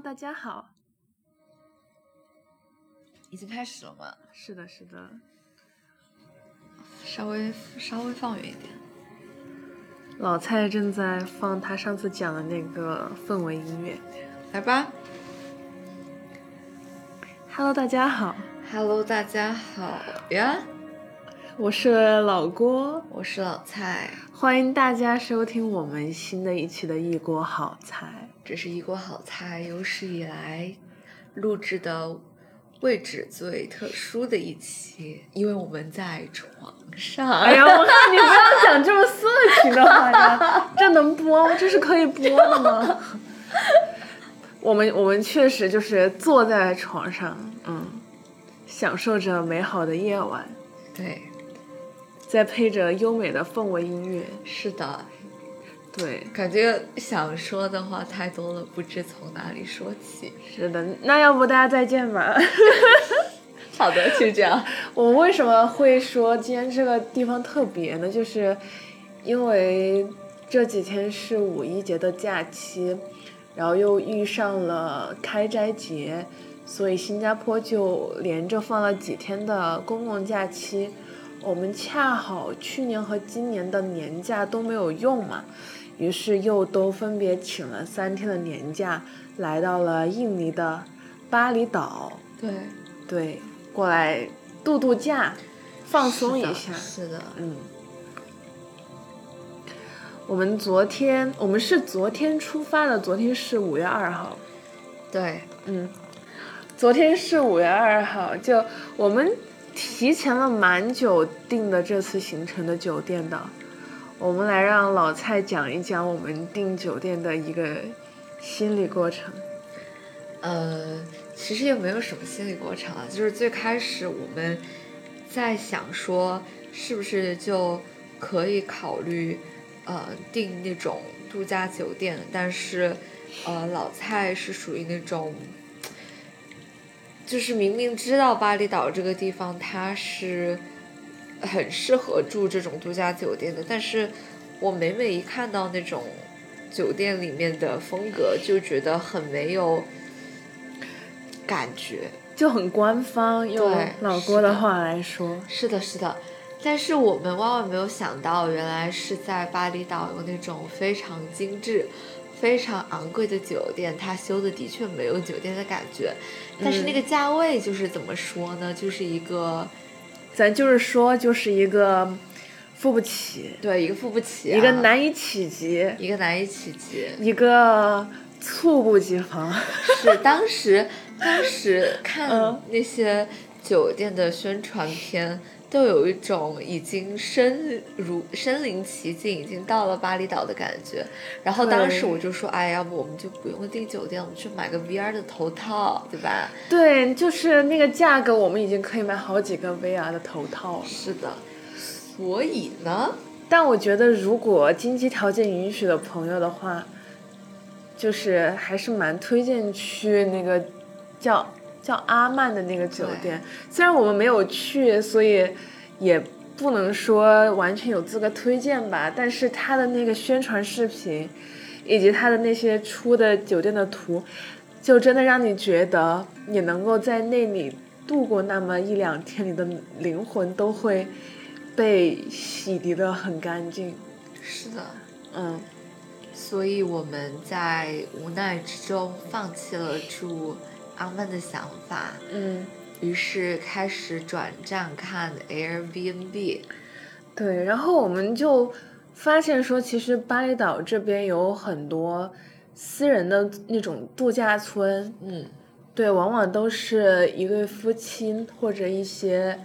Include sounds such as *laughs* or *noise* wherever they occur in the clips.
大家好。已经开始了吗？是的，是的。稍微稍微放远一点。老蔡正在放他上次讲的那个氛围音乐。来吧。Hello，大家好，Hello，大家好呀，我是老郭，我是老蔡，欢迎大家收听我们新的一期的一锅好菜。这是一锅好菜有史以来录制的位置最特殊的一期，因为我们在床上。哎呀，我看你不要讲这么色情的话呀，这能播？这是可以播的吗？*laughs* 我们我们确实就是坐在床上，嗯，享受着美好的夜晚，对，再配着优美的氛围音乐，是的，对，感觉想说的话太多了，不知从哪里说起。是的。那要不大家再见吧。*laughs* 好的，就这样。*laughs* 我们为什么会说今天这个地方特别呢？就是因为这几天是五一节的假期，然后又遇上了开斋节，所以新加坡就连着放了几天的公共假期。我们恰好去年和今年的年假都没有用嘛，于是又都分别请了三天的年假，来到了印尼的巴厘岛。对，对，过来度度假，放松一下。是的，嗯，我们昨天我们是昨天出发的，昨天是五月二号。对，嗯，昨天是五月二号，就我们提前了蛮久订的这次行程的酒店的。我们来让老蔡讲一讲我们订酒店的一个心理过程。呃，其实也没有什么心理过程啊，就是最开始我们在想说，是不是就可以考虑呃订那种度假酒店，但是呃老蔡是属于那种，就是明明知道巴厘岛这个地方它是很适合住这种度假酒店的，但是我每每一看到那种酒店里面的风格，就觉得很没有。感觉就很官方，用对老郭的话来说，是的，是的，但是我们万万没有想到，原来是在巴厘岛有那种非常精致、非常昂贵的酒店，它修的的确没有酒店的感觉，但是那个价位就是怎么说呢？就是一个咱就是说，就是一个付不起，对一个付不起、啊，一个难以企及，一个难以企及，一个猝不及防。*laughs* 是当时当时看嗯那些酒店的宣传片，都有一种已经身如身临其境，已经到了巴厘岛的感觉。然后当时我就说，哎，要不我们就不用订酒店，我们去买个 VR 的头套，对吧？对，就是那个价格，我们已经可以买好几个 VR 的头套了。是的，所以呢，但我觉得，如果经济条件允许的朋友的话，就是还是蛮推荐去那个叫叫阿曼的那个酒店。虽然我们没有去，所以也不能说完全有资格推荐吧。但是他的那个宣传视频，以及他的那些出的酒店的图，就真的让你觉得你能够在那里度过那么一两天，你的灵魂都会被洗涤的很干净。是的，嗯，所以我们在无奈之中放弃了住阿曼的想法，嗯，于是开始转战看 Airbnb。对，然后我们就发现说，其实巴厘岛这边有很多私人的那种度假村，嗯，对，往往都是一对夫妻或者一些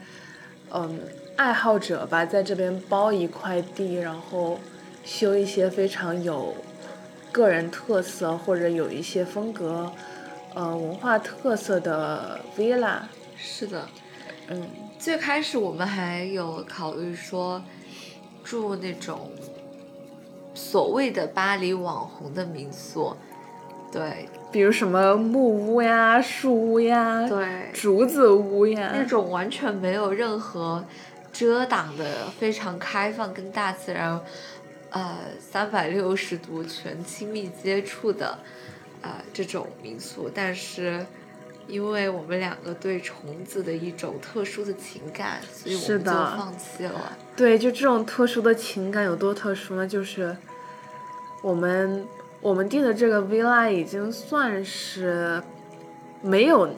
嗯爱好者吧，在这边包一块地，然后修一些非常有个人特色或者有一些风格呃文化特色的 villa，是的，嗯，最开始我们还有考虑说住那种所谓的巴黎网红的民宿，对。比如什么木屋呀、树屋呀、对，竹子屋呀那，种完全没有任何遮挡的、非常开放跟大自然，呃，三百六十度全亲密接触的，呃，这种民宿，但是。因为我们两个对虫子的一种特殊的情感，所以我们就放弃了。对，就这种特殊的情感有多特殊呢？就是我们我们订的这个 villa 已经算是没有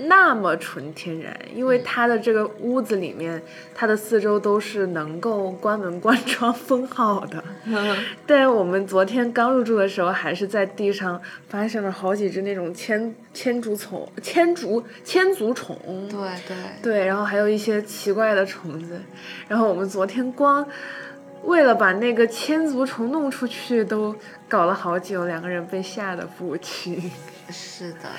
那么纯天然，因为它的这个屋子里面，它的四周都是能够关门关窗封好的。*laughs* 但我们昨天刚入住的时候，还是在地上发现了好几只那种千千足虫、千足千足虫。对对对，然后还有一些奇怪的虫子，然后我们昨天光为了把那个千足虫弄出去，都搞了好久，两个人被吓得不轻。是的，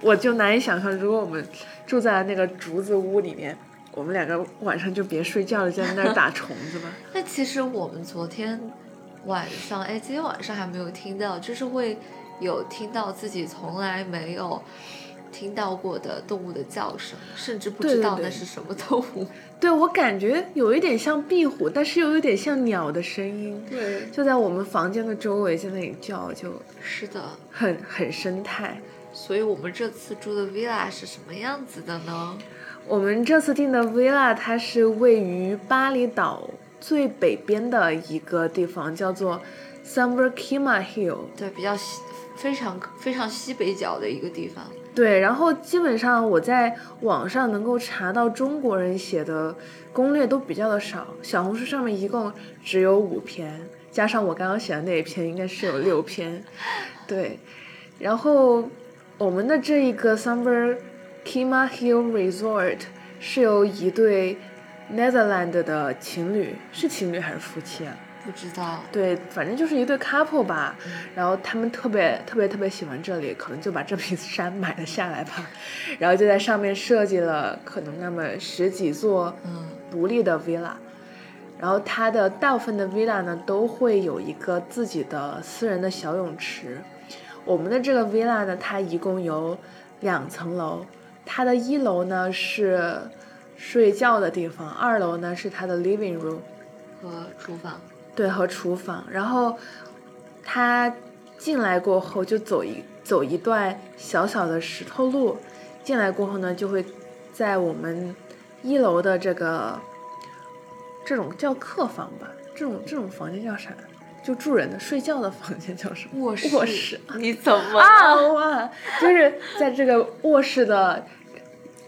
我就难以想象，如果我们住在那个竹子屋里面，我们两个晚上就别睡觉了，就在那儿打虫子吧。*laughs* 那其实我们昨天晚上，哎，今天晚上还没有听到，就是会有听到自己从来没有听到过的动物的叫声，甚至不知道那是什么动物。*laughs* 对我感觉有一点像壁虎，但是又有点像鸟的声音，对，就在我们房间的周围在那里叫，就是的。很很生态。所以我们这次住的 villa 是什么样子的呢？我们这次订的 villa，它是位于巴厘岛最北边的一个地方，叫做 Summer Kima Hill。对，比较西，非常非常西北角的一个地方。对，然后基本上我在网上能够查到中国人写的攻略都比较的少，小红书上面一共只有五篇，加上我刚刚写的那一篇，应该是有六篇。对，然后我们的这一个 Summer Kima Hill Resort 是由一对 Netherlands 的情侣，是情侣还是夫妻啊？不知道，对，反正就是一对 couple 吧，然后他们特别特别特别喜欢这里，可能就把这片 *laughs* 山买了下来吧，然后就在上面设计了可能那么十几座嗯。独立的 villa，然后它的大部分的 villa 呢都会有一个自己的私人的小泳池，我们的这个 villa 呢，它一共有两层楼，它的一楼呢是睡觉的地方，二楼呢是它的 living room。和厨房。对，和厨房。然后他进来过后，就走一走一段小小的石头路。进来过后呢，就会在我们一楼的这个这种叫客房吧，这种这种房间叫啥？就住人的睡觉的房间叫什么？卧室，卧室你怎么 *laughs* 啊哇！就是在这个卧室的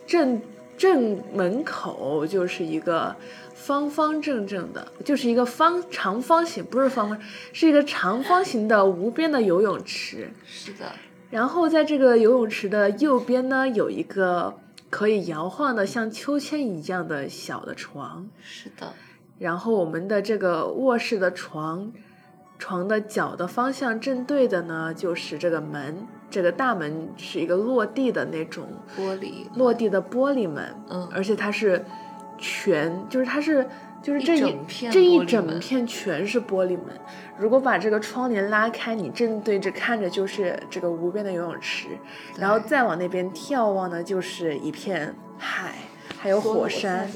正正门口，就是一个方方正正的，就是一个方长方形，不是方方，是一个长方形的无边的游泳池。是的，然后在这个游泳池的右边呢，有一个可以摇晃的像秋千一样的小的床。是的，然后我们的这个卧室的床，床的脚的方向正对的呢，就是这个门，这个大门是一个落地的那种玻璃，落地的玻璃门，嗯而且它是全，就是它是就是这一一整片这一整片全是玻璃门。如果把这个窗帘拉开，你正对着看着就是这个无边的游泳池，然后再往那边眺望呢，就是一片海，还有火山。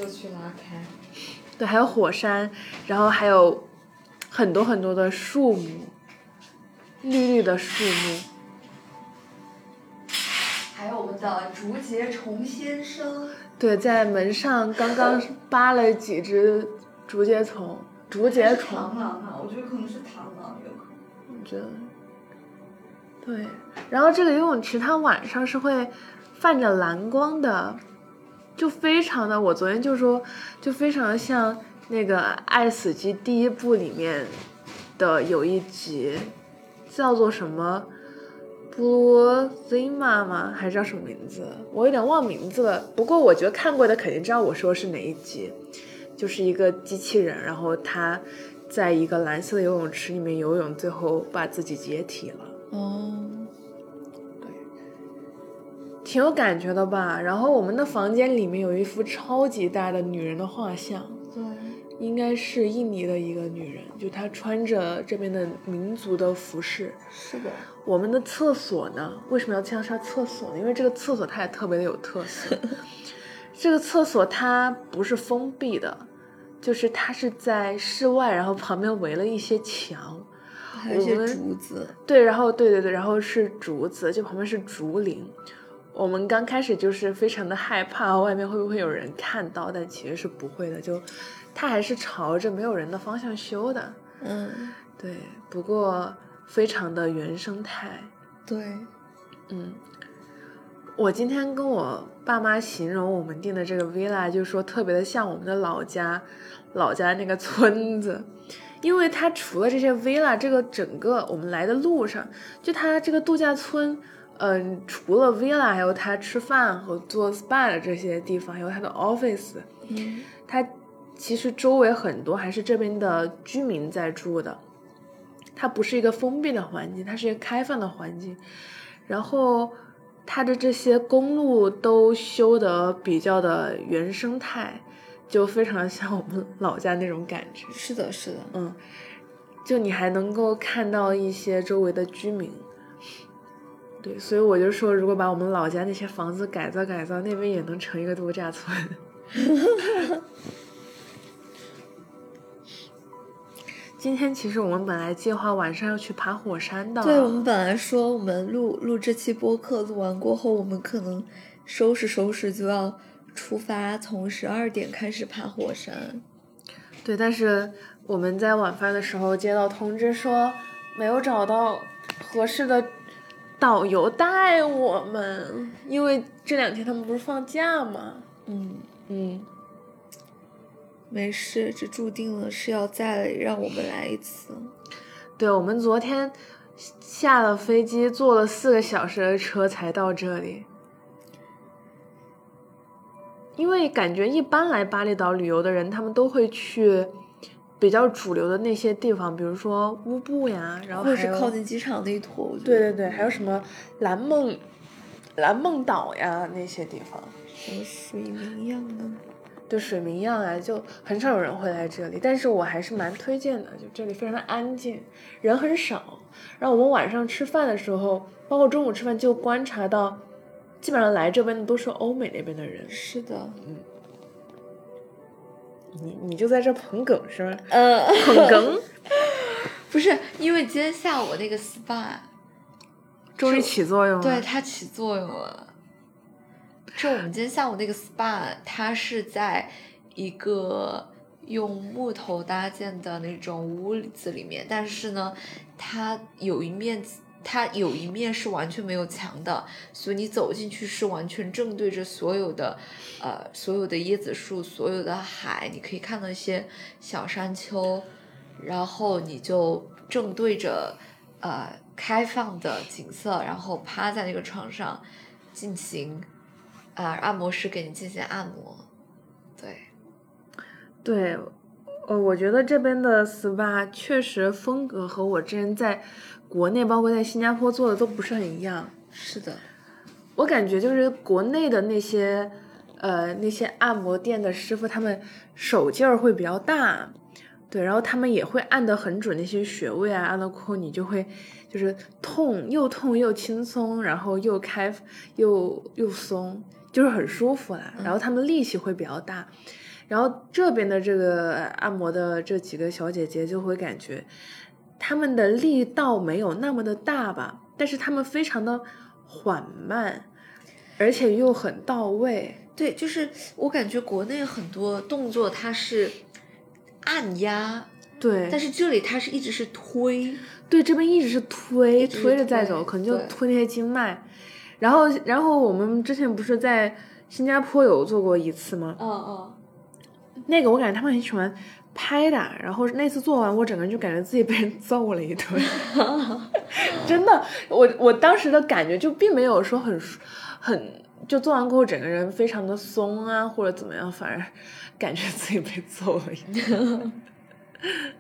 对，还有火山，然后还有很多很多的树木，绿绿的树木。还有我们的竹节虫先生，对，在门上刚刚扒了几只竹节虫，竹节虫，螳螂啊，我觉得可能是螳螂，有可能。我觉得。对，然后这个游泳池它晚上是会泛着蓝光的，就非常的，我昨天就说，就非常的像那个《爱死机》第一部里面的有一集，叫做什么 Blue Zima 吗？还是叫什么名字？我有点忘名字了。不过我觉得看过的肯定知道我说的是哪一集，就是一个机器人，然后他在一个蓝色的游泳池里面游泳，最后把自己解体了。哦，对挺有感觉的吧？然后我们的房间里面有一幅超级大的女人的画像，对，应该是印尼的一个女人，就她穿着这边的民族的服饰。是的，我们的厕所呢，为什么要介绍厕所呢？因为这个厕所它也特别的有特色。*laughs* 这个厕所它不是封闭的，就是它是在室外，然后旁边围了一些墙。还有一些竹子，对，然后对对对，然后是竹子，就旁边是竹林。我们刚开始就是非常的害怕，外面会不会有人看到？但其实是不会的，就它还是朝着没有人的方向修的。嗯，对，不过非常的原生态。对，嗯，我今天跟我爸妈形容我们订的这个 villa，就说特别的像我们的老家，老家那个村子，因为它除了这些 villa，这个整个我们来的路上，就它这个度假村，嗯、除了 villa，还有它吃饭和做 SPA 的这些地方，还有它的 office，嗯，它其实周围很多还是这边的居民在住的，它不是一个封闭的环境，它是一个开放的环境。然后它的这些公路都修得比较的原生态，就非常像我们老家那种感觉。是的，是的，嗯，就你还能够看到一些周围的居民。对，所以我就说，如果把我们老家那些房子改造改造，那边也能成一个度假村。*laughs* 今天其实我们本来计划晚上要去爬火山的，对我们本来说我们录录这期播客录完过后，我们可能收拾收拾就要出发，从十二点开始爬火山。对，但是我们在晚饭的时候接到通知说没有找到合适的导游带我们，因为这两天他们不是放假吗？嗯，嗯，没事，这注定了是要再让我们来一次。对，我们昨天下了飞机，坐了四个小时的车才到这里。因为感觉一般来巴厘岛旅游的人，他们都会去比较主流的那些地方，比如说乌布呀，然后或者是还有靠近机场那一坨，对得对对，还有什么蓝梦、蓝梦岛呀那些地方，什么水明漾啊，对水明漾啊，就很少有人会来这里。但是我还是蛮推荐的，就这里非常的安静，人很少。然后我们晚上吃饭的时候，包括中午吃饭，就观察到，基本上来这边的都是欧美那边的人。是的，嗯你你就在这捧梗是吧？呃，捧梗，*laughs* 不是，因为今天下午那个 SPA，终于起作用了。对它起作用了。就我们今天下午那个 SPA，它是在一个用木头搭建的那种屋子里面，但是呢，它有一面它有一面是完全没有墙的，所以你走进去是完全正对着所有的呃所有的椰子树，所有的海，你可以看到一些小山丘，然后你就正对着呃开放的景色，然后趴在那个床上进行啊、按摩师给你进行按摩，对，对，呃，我觉得这边的 SPA 确实风格和我之前在国内，包括在新加坡做的都不是很一样。是的，我感觉就是国内的那些，呃，那些按摩店的师傅，他们手劲儿会比较大，对，然后他们也会按得很准，那些穴位啊，按到过后你就会就是痛，又痛又轻松，然后又开又又松，就是很舒服啦。然后他们力气会比较大，然后这边的这个按摩的这几个小姐姐就会感觉他们的力道没有那么的大吧，但是他们非常的缓慢，而且又很到位。对，就是我感觉国内很多动作它是按压，对，但是这里它是一直是推，对这边一直是推推着再走，可能就推那些经脉。然后，然后我们之前不是在新加坡有做过一次吗？嗯嗯，那个我感觉他们很喜欢拍打，然后那次做完，我整个人就感觉自己被人揍了一顿，*laughs* 真的，我我当时的感觉就并没有说很很，就做完过后整个人非常的松啊，或者怎么样，反而感觉自己被揍了一顿。*laughs*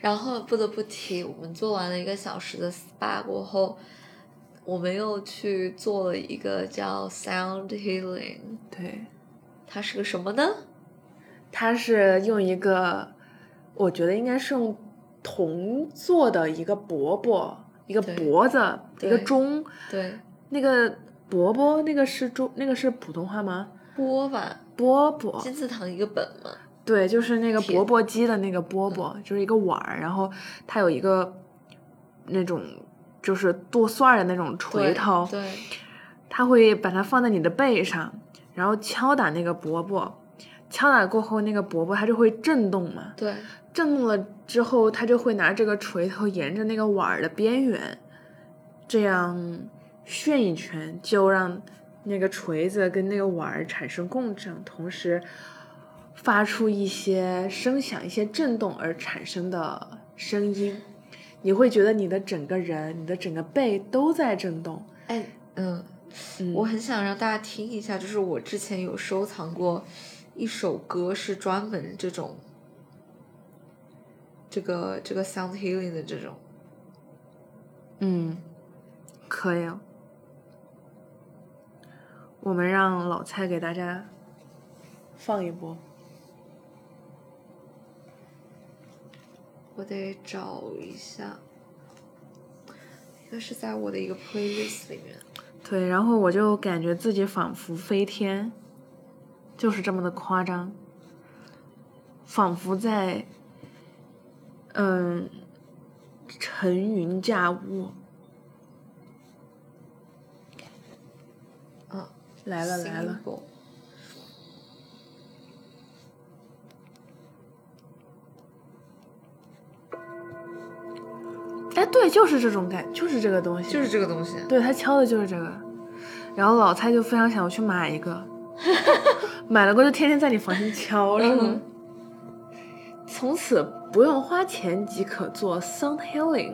然后不得不提，我们做完了一个小时的 SPA 过后，我们又去做了一个叫 Sound Healing，对，它是个什么呢？它是用一个，我觉得应该是用铜做的一个钵钵，一个对脖子，一个钟。对，那个钵钵，那个是中，那个是普通话吗？钵吧，钵钵，金字塔一个本嘛，对，就是那个钵钵鸡的那个钵钵，就是一个碗儿，然后它有一个那种就是剁蒜的那种锤头，对，它会把它放在你的背上，然后敲打那个饽饽，敲打过后那个饽饽它就会震动嘛，对，震动了之后，它就会拿这个锤头沿着那个碗儿的边缘，这样旋一圈，就让那个锤子跟那个碗儿产生共振，同时发出一些声响、一些震动而产生的声音。你会觉得你的整个人、你的整个背都在震动。哎，嗯，嗯我很想让大家听一下，就是我之前有收藏过一首歌，是专门这种这个这个 sound healing 的这种，嗯，可以哦。我们让老蔡给大家放一波。我得找一下，应该是在我的一个 playlist 里面。对，然后我就感觉自己仿佛飞天，就是这么的夸张，仿佛在，嗯，乘云驾雾。啊，来了来了，哎，对，就是这种感，就是这个东西，就是这个东西。对他敲的就是这个，然后老蔡就非常想要去买一个，*laughs* 买了过后就天天在你房间敲，是吗？嗯从此不用花钱即可做 sound healing。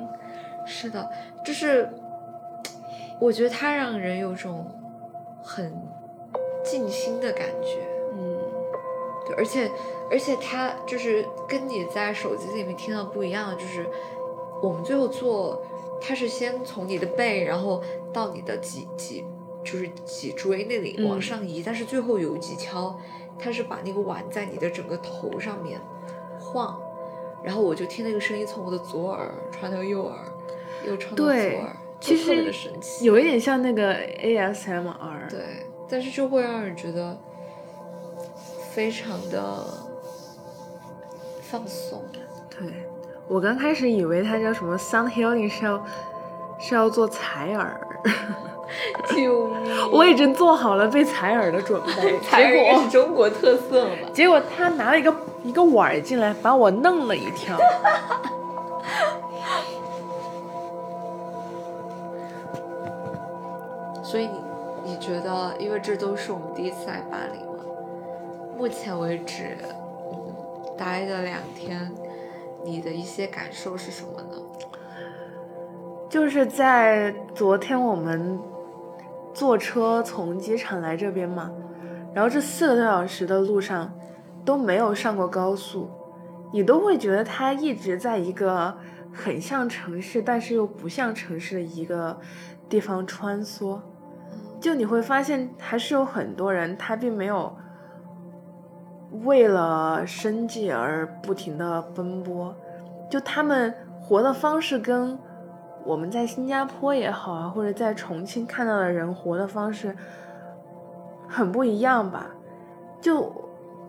是的，就是我觉得它让人有种很静心的感觉。嗯，对，而且而且它就是跟你在手机里面听到不一样的，就是我们最后做，它是先从你的背，然后到你的脊脊，就是脊椎那里嗯往上移，但是最后有几敲，它是把那个碗在你的整个头上面晃，然后我就听那个声音从我的左耳传到右耳，又传到左耳，其实。有一点像那个 ASMR。对，但是就会让人觉得非常的放松。对，我刚开始以为它叫什么 sound healing 是要是要做采耳，*laughs* 救命！我已经做好了被采耳的准备，*laughs* 采耳是中国特色嘛？结果他拿了一个一个碗儿进来，把我弄了一跳。*laughs* 所以你你觉得，因为这都是我们第一次来巴黎嘛，目前为止，嗯，待的两天，你的一些感受是什么呢？就是在昨天我们坐车从机场来这边嘛，然后这四个多小时的路上都没有上过高速，你都会觉得它一直在一个很像城市，但是又不像城市的一个地方穿梭。就你会发现，还是有很多人他并没有为了生计而不停的奔波，就他们活的方式跟我们在新加坡也好啊，或者在重庆看到的人活的方式很不一样吧？就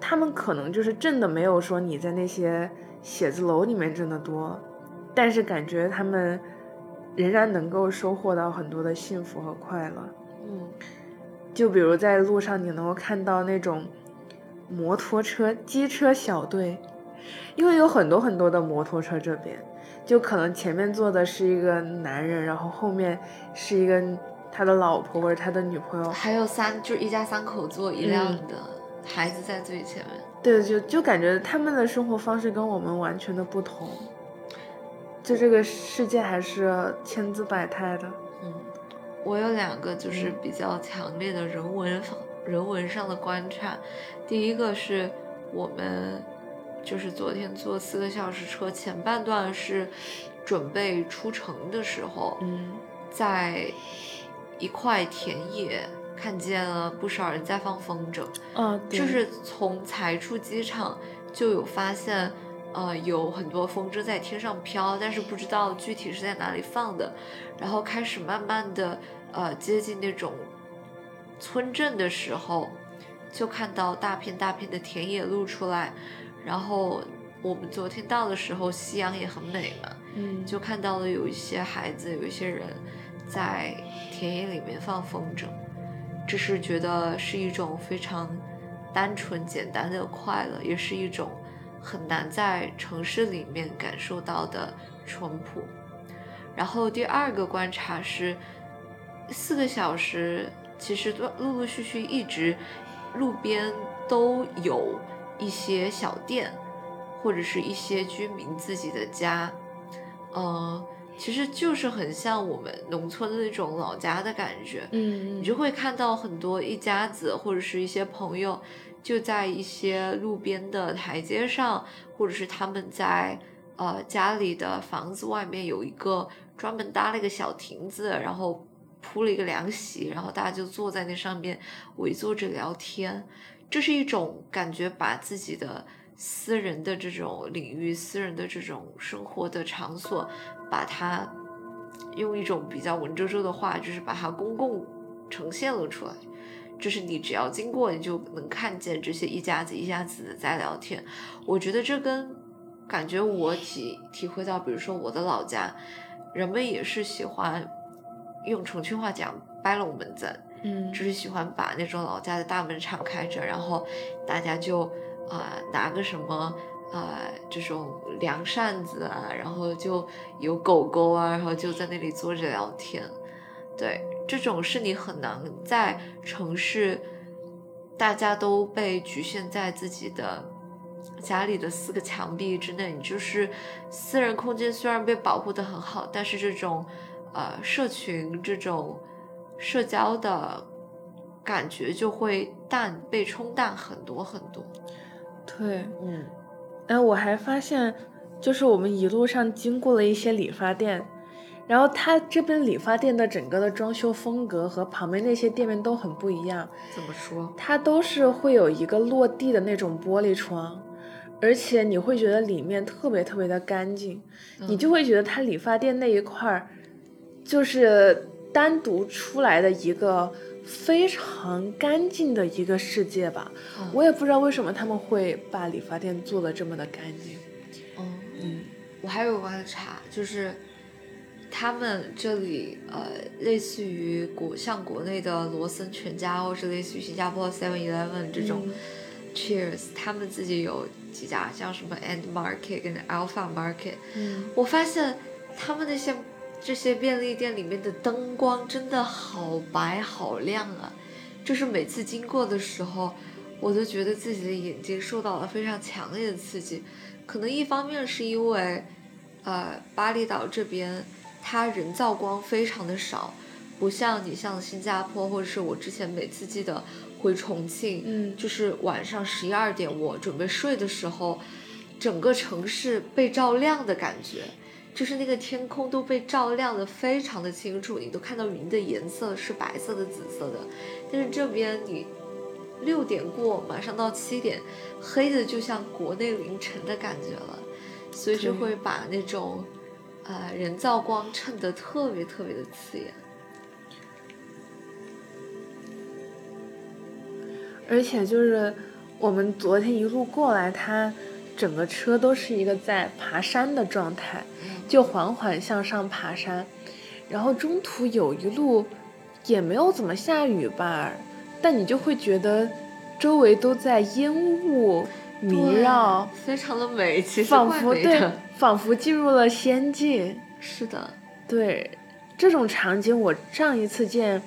他们可能就是挣的没有说你在那些写字楼里面挣的多，但是感觉他们仍然能够收获到很多的幸福和快乐。嗯，就比如在路上，你能够看到那种摩托车、机车小队，因为有很多很多的摩托车这边，就可能前面坐的是一个男人，然后后面是一个他的老婆或者他的女朋友，还有三，就是一家三口坐一辆的，孩子在最前面。对，就就感觉他们的生活方式跟我们完全的不同，就这个世界还是千姿百态的。嗯，我有两个就是比较强烈的人文方人文上的观察，第一个是我们就是昨天坐四个小时车，前半段是准备出城的时候，嗯在一块田野看见了不少人在放风筝，嗯，对就是从才出机场就有发现，呃，有很多风筝在天上飘，但是不知道具体是在哪里放的，然后开始慢慢的呃接近那种村镇的时候，就看到大片大片的田野露出来，然后我们昨天到的时候，夕阳也很美嘛，嗯，就看到了有一些孩子，有一些人在田野里面放风筝，这是觉得是一种非常单纯简单的快乐，也是一种很难在城市里面感受到的淳朴。然后第二个观察是，四个小时其实都陆陆续续一直路边都有一些小店，或者是一些居民自己的家，嗯，其实就是很像我们农村的那种老家的感觉。嗯，你就会看到很多一家子或者是一些朋友，就在一些路边的台阶上，或者是他们在呃家里的房子外面有一个专门搭了一个小亭子，然后铺了一个凉席，然后大家就坐在那上面围坐着聊天。这是一种感觉，把自己的私人的这种领域、私人的这种生活的场所，把它用一种比较文绉绉的话，就是把它公共呈现了出来。就是你只要经过，你就能看见这些一家子一家子的在聊天。我觉得这跟感觉我体体会到，比如说我的老家，人们也是喜欢用重庆话讲“掰龙门阵”，嗯，就是喜欢把那种老家的大门敞开着，然后大家就啊、拿个什么啊、这种凉扇子啊，然后就有狗狗啊，然后就在那里坐着聊天。对，这种是你很难在城市，大家都被局限在自己的家里的四个墙壁之内，你就是私人空间虽然被保护的很好，但是这种呃社群这种社交的感觉就会淡被冲淡很多很多。对。嗯哎，我还发现，就是我们一路上经过了一些理发店，然后它这边理发店的整个的装修风格和旁边那些店面都很不一样，怎么说？它都是会有一个落地的那种玻璃窗，而且你会觉得里面特别特别的干净，你就会觉得它理发店那一块儿就是单独出来的一个非常干净的一个世界吧。嗯。我也不知道为什么他们会把理发店做的这么的干净。嗯嗯。我还有个观察，就是他们这里呃，类似于国像国内的罗森全家，或是类似于新加坡 Seven Eleven 这种、嗯。Cheers，他们自己有几家像什么 End Market 跟 Alpha Market，嗯，我发现他们那些这些便利店里面的灯光真的好白好亮啊！就是每次经过的时候，我都觉得自己的眼睛受到了非常强烈的刺激。可能一方面是因为，呃，巴厘岛这边它人造光非常的少，不像你像新加坡或者是我之前每次记得回重庆，嗯就是晚上十一二点我准备睡的时候，整个城市被照亮的感觉。就是那个天空都被照亮的非常的清楚，你都看到云的颜色是白色的、紫色的。但是这边你六点过，马上到七点，黑的就像国内凌晨的感觉了，所以就会把那种呃人造光衬得特别特别的刺眼。而且就是我们昨天一路过来，它整个车都是一个在爬山的状态，就缓缓向上爬山，然后中途有一路也没有怎么下雨吧，但你就会觉得周围都在烟雾迷绕，非常的美，其实仿佛对。，仿佛进入了仙境。是的，对，这种场景我上一次见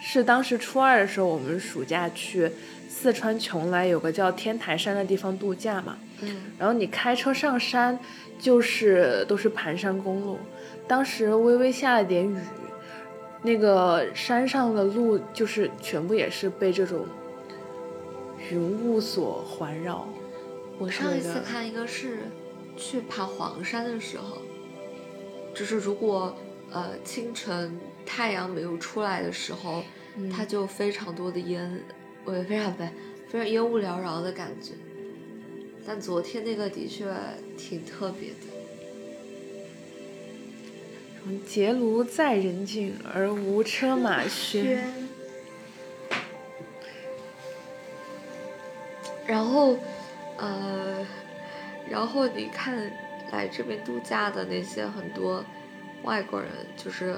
是当时初二的时候，我们暑假去四川邛崃有个叫天台山的地方度假嘛，嗯然后你开车上山就是都是盘山公路，当时微微下了点雨，那个山上的路就是全部也是被这种云雾所环绕。我上一次看一个是去爬黄山的时候，就是如果呃清晨太阳没有出来的时候，嗯它就非常多的烟，我也非常不非常烟雾缭绕的感觉。但昨天那个的确挺特别的。结庐在人境，而无车马喧。然后，呃，然后你看来这边度假的那些很多外国人，就是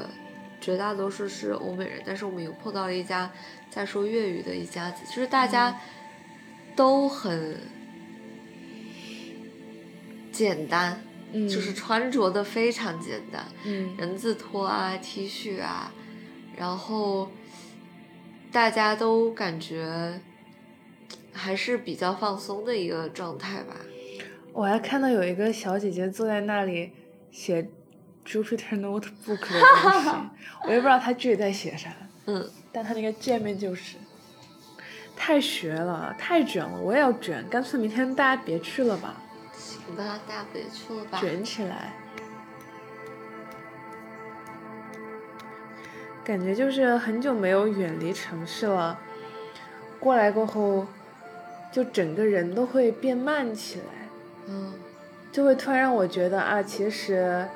绝大多数是欧美人，但是我们有碰到了一家在说粤语的一家子，就是大家都很简单，嗯，就是穿着的非常简单，嗯。人字拖啊、T 恤啊，然后大家都感觉还是比较放松的一个状态吧。我还看到有一个小姐姐坐在那里写 Jupiter Notebook 的东西，我也不知道她具体在写啥，嗯，但她那个界面就是太学了，太卷了，我也要卷，干脆明天大家别去了吧，行吧，大家别去了吧。卷起来。感觉就是很久没有远离城市了，过来过后，就整个人都会变慢起来。嗯就会突然让我觉得啊，其实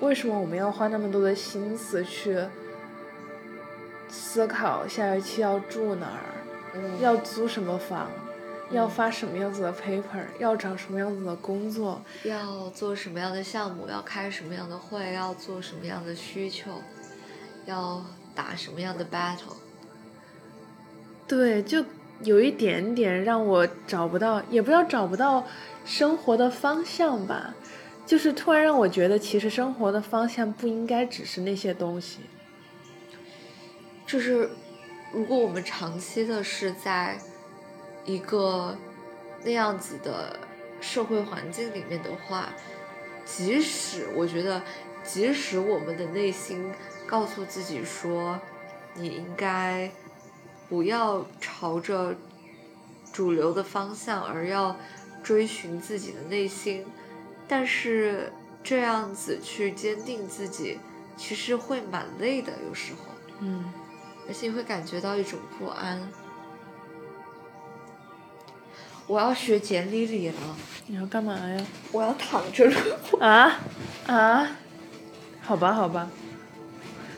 为什么我们要花那么多的心思去思考下一期要住哪儿，嗯，要租什么房，要发什么样子的 paper，要找什么样子的工作？要做什么样的项目，要开什么样的会，要做什么样的需求，要打什么样的 battle。对，就有一点点让我找不到，也不知道找不到生活的方向吧。就是突然让我觉得，其实生活的方向不应该只是那些东西。就是如果我们长期的是在一个那样子的社会环境里面的话，即使我觉得，即使我们的内心告诉自己说，你应该不要朝着主流的方向，而要追寻自己的内心，但是这样子去坚定自己，其实会蛮累的，有时候。嗯。而且你会感觉到一种不安。我要学简里里了，你要干嘛呀？我要躺着录。啊啊，好吧好吧，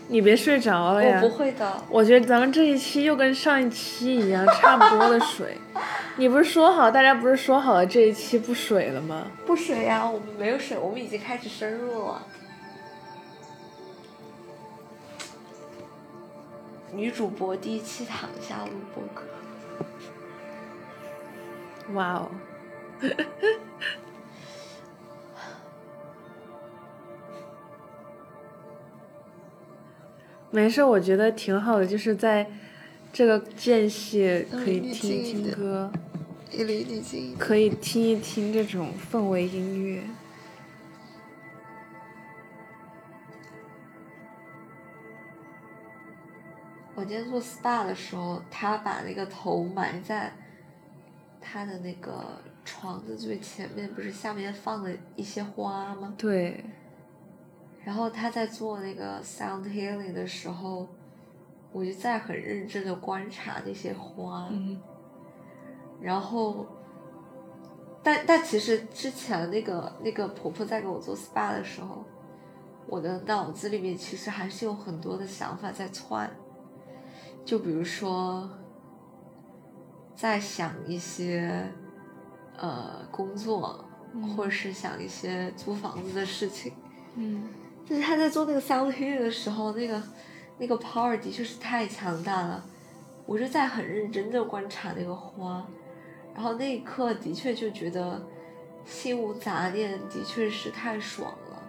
你别睡着了呀。我不会的，我觉得咱们这一期又跟上一期一样，差不多的水。*laughs* 你不是说好，大家不是说好了这一期不水了吗？不水呀、我们没有水，我们已经开始深入了。女主播第一期躺下录播客，哇哦！*laughs* 没事，我觉得挺好的，就是在这个间隙可以嗯听一听歌。可以听一听这种氛围音乐。我今天做 SPA 的时候，他把那个头埋在他的那个床的最前面，不是下面放了一些花吗？对，然后他在做那个 sound healing 的时候，我就在很认真的观察那些花，嗯。然后，但但其实之前那个那个婆婆在给我做 SPA 的时候，我的脑子里面其实还是有很多的想法在窜，就比如说，在想一些呃工作，或者是想一些租房子的事情。嗯就是他在做那个 sound healing 的时候，那个那个 power 的确是太强大了。我就在很认真的观察那个花，然后那一刻的确就觉得心无杂念，的确是太爽了。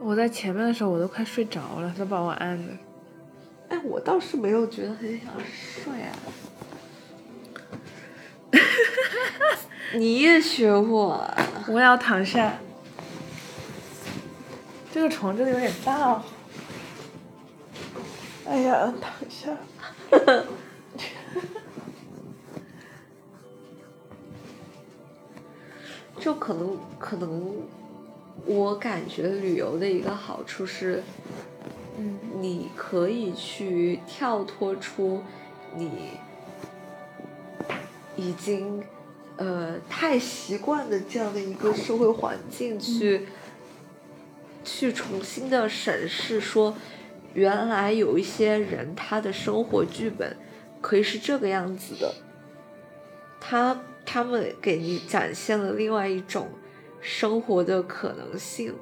我在前面的时候我都快睡着了，他把我按的。哎，我倒是没有觉得很想睡啊。*laughs* 你也学我啊？我要躺下。这个床真的有点大哦。哎呀，躺下。*laughs* 就可能可能，我感觉旅游的一个好处是，嗯你可以去跳脱出你已经呃太习惯的这样的一个社会环境去、去重新的审视说，原来有一些人他的生活剧本可以是这个样子的，他他们给你展现了另外一种生活的可能性。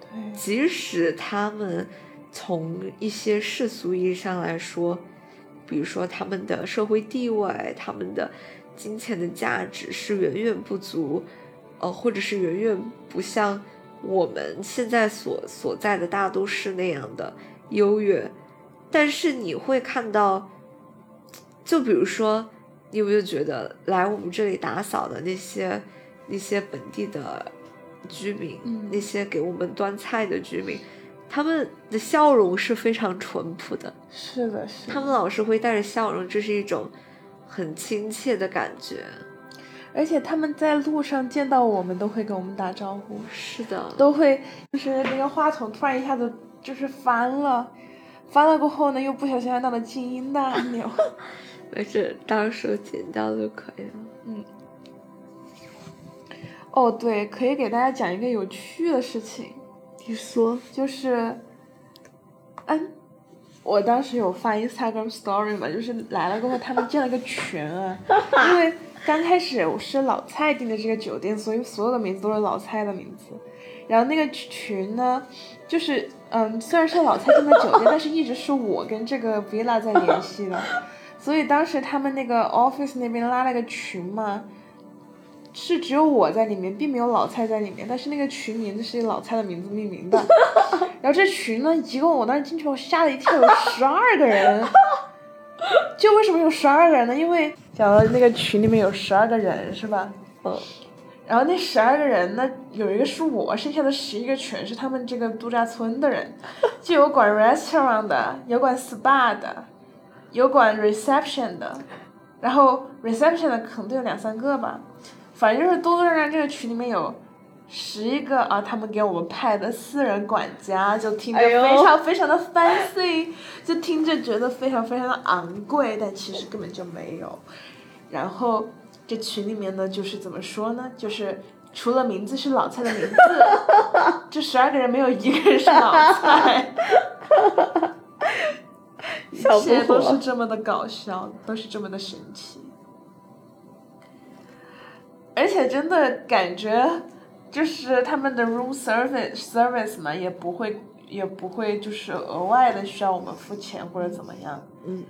对，即使他们从一些世俗意义上来说，比如说他们的社会地位、他们的金钱的价值是远远不足，呃，或者是远远不像我们现在所所在的大都市那样的优越，但是你会看到，就比如说，你有没有觉得来我们这里打扫的那些那些本地的居民，嗯。那些给我们端菜的居民，他们的笑容是非常淳朴的，是的，是的。他们老是会带着笑容，这是一种很亲切的感觉。而且他们在路上见到我们都会跟我们打招呼，是的，都会就是那个话筒突然一下子就是翻了，翻了过后呢又不小心按到了静音的按钮。*laughs* 没事，到时候剪掉就可以了。嗯哦，对，可以给大家讲一个有趣的事情，你说，就是，嗯，我当时有发 Instagram story 嘛，就是来了过后他们建了个群啊，*laughs* 因为刚开始我是老蔡订的这个酒店，所以所有的名字都是老蔡的名字。然后那个群呢，就是嗯，虽然是老蔡订的酒店，但是一直是我跟这个 villa 在联系的，*laughs* 所以当时他们那个 office 那边拉了个群嘛，是只有我在里面，并没有老蔡在里面，但是那个群名字是以老蔡的名字命名的。*laughs* 然后这群呢，一共我当时进去，我吓了一跳，有十二个人。就为什么有十二个人呢？因为讲到那个群里面有十二个人，是吧？嗯，然后那十二个人呢，有一个是我，剩下的十一个全是他们这个度假村的人，*laughs* 就有管 restaurant 的，有管 SPA 的，有管 reception 的，然后 reception 的可能都有两三个吧，反正就是多多少少这个群里面有十一个啊，他们给我们派的私人管家，就听着非常非常的 fancy，就听着觉得非常非常的昂贵，但其实根本就没有。然后这群里面呢，就是怎么说呢？就是除了名字是老蔡的名字，*laughs* 这十二个人没有一个人是老蔡，*laughs* 一笑切。都是这么的搞笑，都是这么的神奇。而且真的感觉，就是他们的 room service service 嘛，也不会也不会就是额外的需要我们付钱或者怎么样。嗯。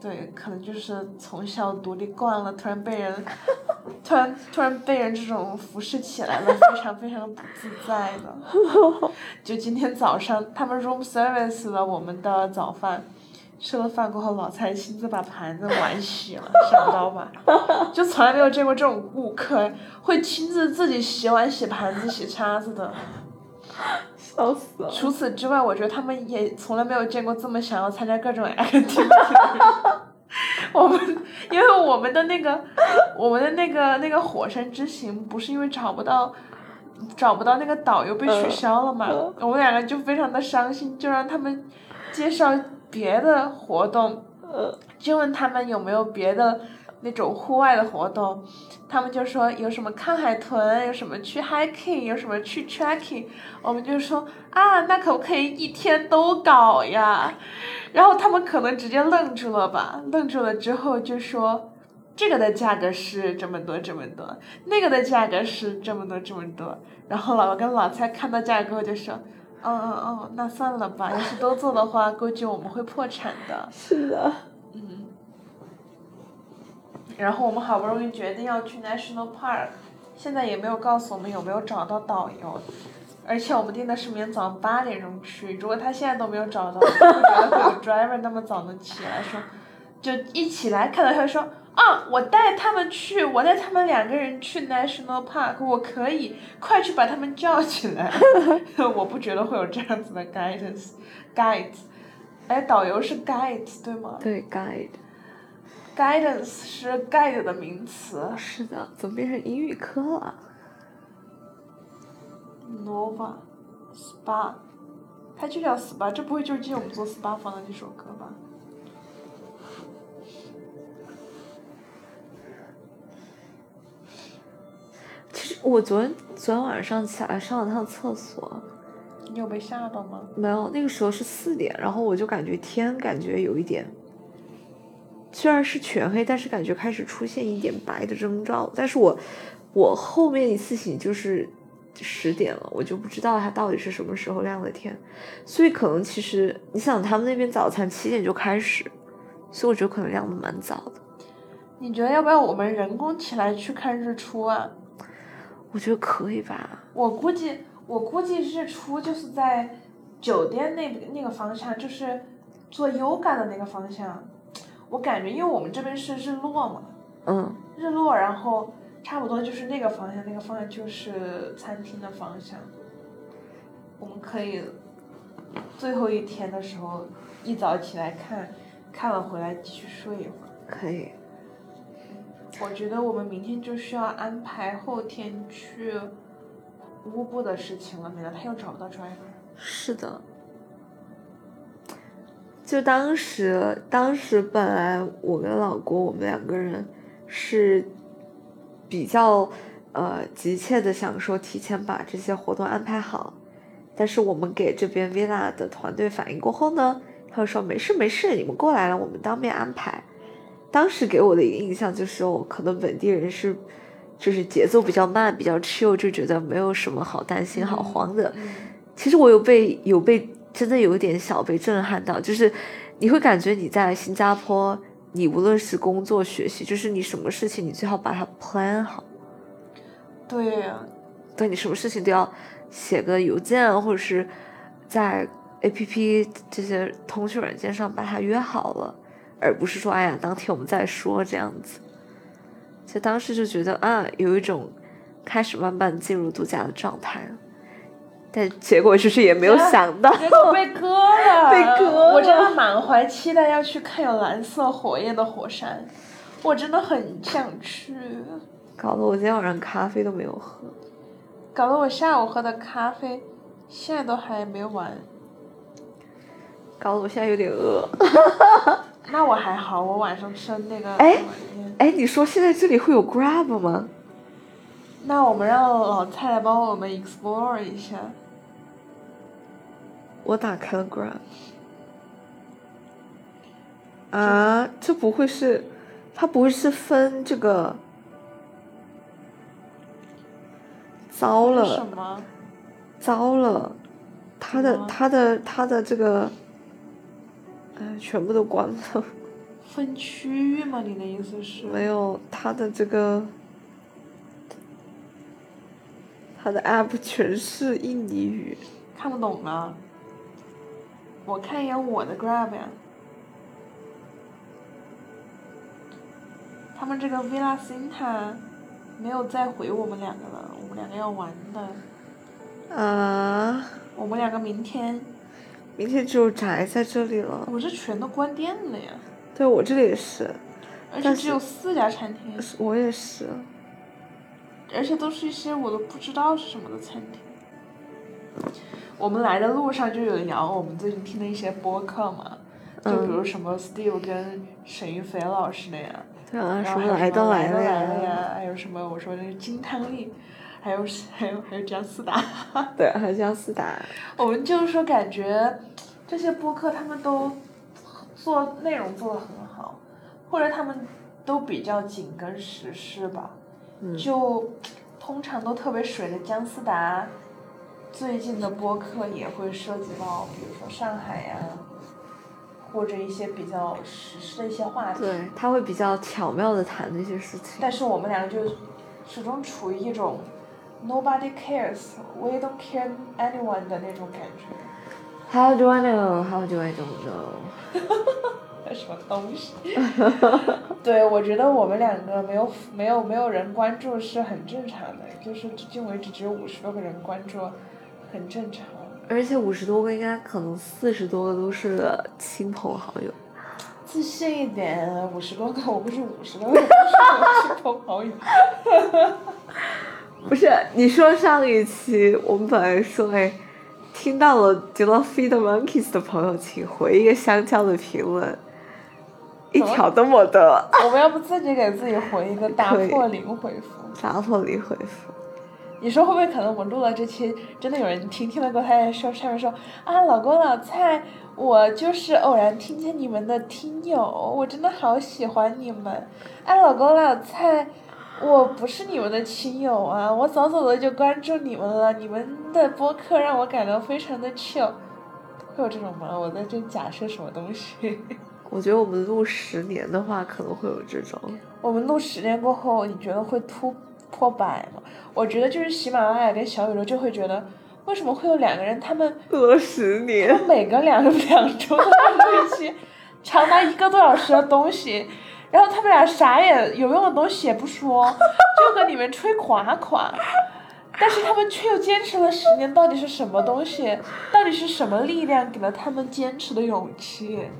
对，可能就是从小独立惯了，突然被人，*laughs* 突然突然被人这种服侍起来了，非常非常的不自在的。*laughs* 就今天早上他们 room service 了我们的早饭，吃了饭过后，老蔡亲自把盘子碗洗了，想不到吧？就从来没有见过这种顾客会亲自自己洗碗、洗盘子、洗叉子的。*laughs* 笑死了。除此之外，我觉得他们也从来没有见过这么想要参加各种 activity 的人。我们因为我们的那个我们的那个那个火山之行不是因为找不到找不到那个导游被取消了嘛，嗯我们两个就非常的伤心，就让他们介绍别的活动，呃，就问他们有没有别的那种户外的活动，他们就说有什么看海豚，有什么去 hiking，有什么去 trekking，我们就说啊，那可不可以一天都搞呀？然后他们可能直接愣住了吧，愣住了之后就说，这个的价格是这么多这么多，那个的价格是这么多这么多。然后老跟老蔡看到价格后就说，嗯嗯嗯，那算了吧，要是都做的话，估计我们会破产的。是的。嗯，然后我们好不容易决定要去 National Park，现在也没有告诉我们有没有找到导游，而且我们定的是明天早上八点钟去，如果他现在都没有找到，我不觉得会有 driver 那么早能起来说，就一起来看到他说啊，我带他们去，我带他们两个人去 National Park，我可以，快去把他们叫起来。*laughs* 我不觉得会有这样子的 guidance guide，哎，导游是 guide 对吗？对，guide。guidance 是 guide 的名词是的，怎么变成英语课了？，nova spa 它就叫 SPA，这不会就是借我们做 SPA 放的那首歌吧？其实我昨天昨天晚上起来上了趟厕所，你有被吓到吗？没有，那个时候是四点，然后我就感觉天感觉有一点，虽然是全黑，但是感觉开始出现一点白的征兆。但是我我后面一次醒就是十点了，我就不知道它到底是什么时候亮的天，所以可能其实你想他们那边早餐七点就开始，所以我觉得可能亮的蛮早的。你觉得要不要我们人工起来去看日出啊？我觉得可以吧。我估计，我估计日出就是在酒店那那个方向，就是做 yoga 的那个方向。我感觉，因为我们这边是日落嘛，嗯，日落，然后差不多就是那个方向，那个方向就是餐厅的方向。我们可以最后一天的时候一早起来看，看了回来继续睡一会儿。可以。我觉得我们明天就需要安排后天去乌布的事情了，免得他又找不到 driver。是的。就当时，当时本来我跟老郭我们两个人是比较呃急切的想说提前把这些活动安排好，但是我们给这边 villa 的团队反映过后呢，他说没事没事，你们过来了，我们当面安排。当时给我的一个印象就是，我，可能本地人是就是节奏比较慢，比较 chill，就觉得没有什么好担心、好慌的。其实我有被有被真的有一点小被震撼到，就是你会感觉你在新加坡，你无论是工作、学习，就是你什么事情，你最好把它 plan 好。对呀、对你什么事情都要写个邮件，或者是在 A P P 这些通讯软件上把它约好了，而不是说哎呀当天我们再说这样子。就当时就觉得啊，有一种开始慢慢进入度假的状态了，但结果就是也没有 *laughs* 想到，结果被割了，*laughs* 被割了我真的满怀期待要去看有蓝色火焰的火山，我真的很想去，搞得我今天晚上咖啡都没有喝。搞得我下午喝的咖啡现在都还没完。搞得我现在有点饿。*laughs* 那我还好，我晚上吃的那个哎哎，你说现在这里会有 Grab 吗？那我们让老蔡来帮我们 explore 一下。我打开了 Grab。啊，这不会是，它不会是分这个？糟是什了，么？糟了，他的什么它的他的这个，哎，全部都关了。*laughs* 分区域吗？你的意思是？没有，它的这个，它的 app 全是印尼语。看不懂啊。我看一眼我的 Grab 呀。他们这个 Villa Sinta 没有再回我们两个了，我们两个要玩的。啊，我们两个明天，明天只有宅在这里了。我这全都关店了呀，对我这里也是，而且只有四家餐厅，我也是。而且都是一些我都不知道是什么的餐厅。我们来的路上就有聊我们最近听的一些播客嘛，就比如什么 Steve 跟沈玉飞老师的呀，对啊，然后什么来都来了呀。呀，还有什么我说那个金汤力，还有还有还有姜思达，对，还有姜思达。我们就是说感觉这些播客他们都做内容做的很好，或者他们都比较紧跟时事吧，嗯就通常都特别水的姜思达。最近的播客也会涉及到，比如说上海呀、或者一些比较时事的一些话题。对，他会比较巧妙的谈那些事情。但是我们两个就始终处于一种 nobody cares, we don't care anyone 的那种感觉。How do I know? How do I don't know? *laughs* 什么东西？*laughs* 对，我觉得我们两个没有没有没有人关注是很正常的，就是至今为止只有五十多个人关注，很正常。而且五十多个，应该可能四十多个都是亲朋好友。自信一点，五十多个，我不是五十多个都是我亲朋好友。*laughs* 不是，你说上一期我们本来说，哎，听到了 Do not feed the monkeys 的朋友，请回一个香蕉的评论，一条都没得。我们要不自己给自己回一个打可以破零回复？*laughs* 打破零回复，你说会不会可能我们录了这期，真的有人听听了过后，他在说上面说啊，老公老蔡，我就是偶然听见你们的听友，我真的好喜欢你们。啊，老公老蔡，我不是你们的亲友啊，我早早的就关注你们了，你们的播客让我感到非常的 chill。会有这种吗？我在这假设什么东西？*laughs* 我觉得我们录十年的话，可能会有这种。我们录十年过后，你觉得会突破百吗？我觉得就是喜马拉雅跟小宇宙就会觉得，为什么会有两个人他们录了十他年，们每隔两两周都要录一期长达一个多小时的东西，然后他们俩啥也有用的东西也不说，*laughs* 就跟你们吹垮垮。但是他们却又坚持了十年，到底是什么东西？到底是什么力量给了他们坚持的勇气？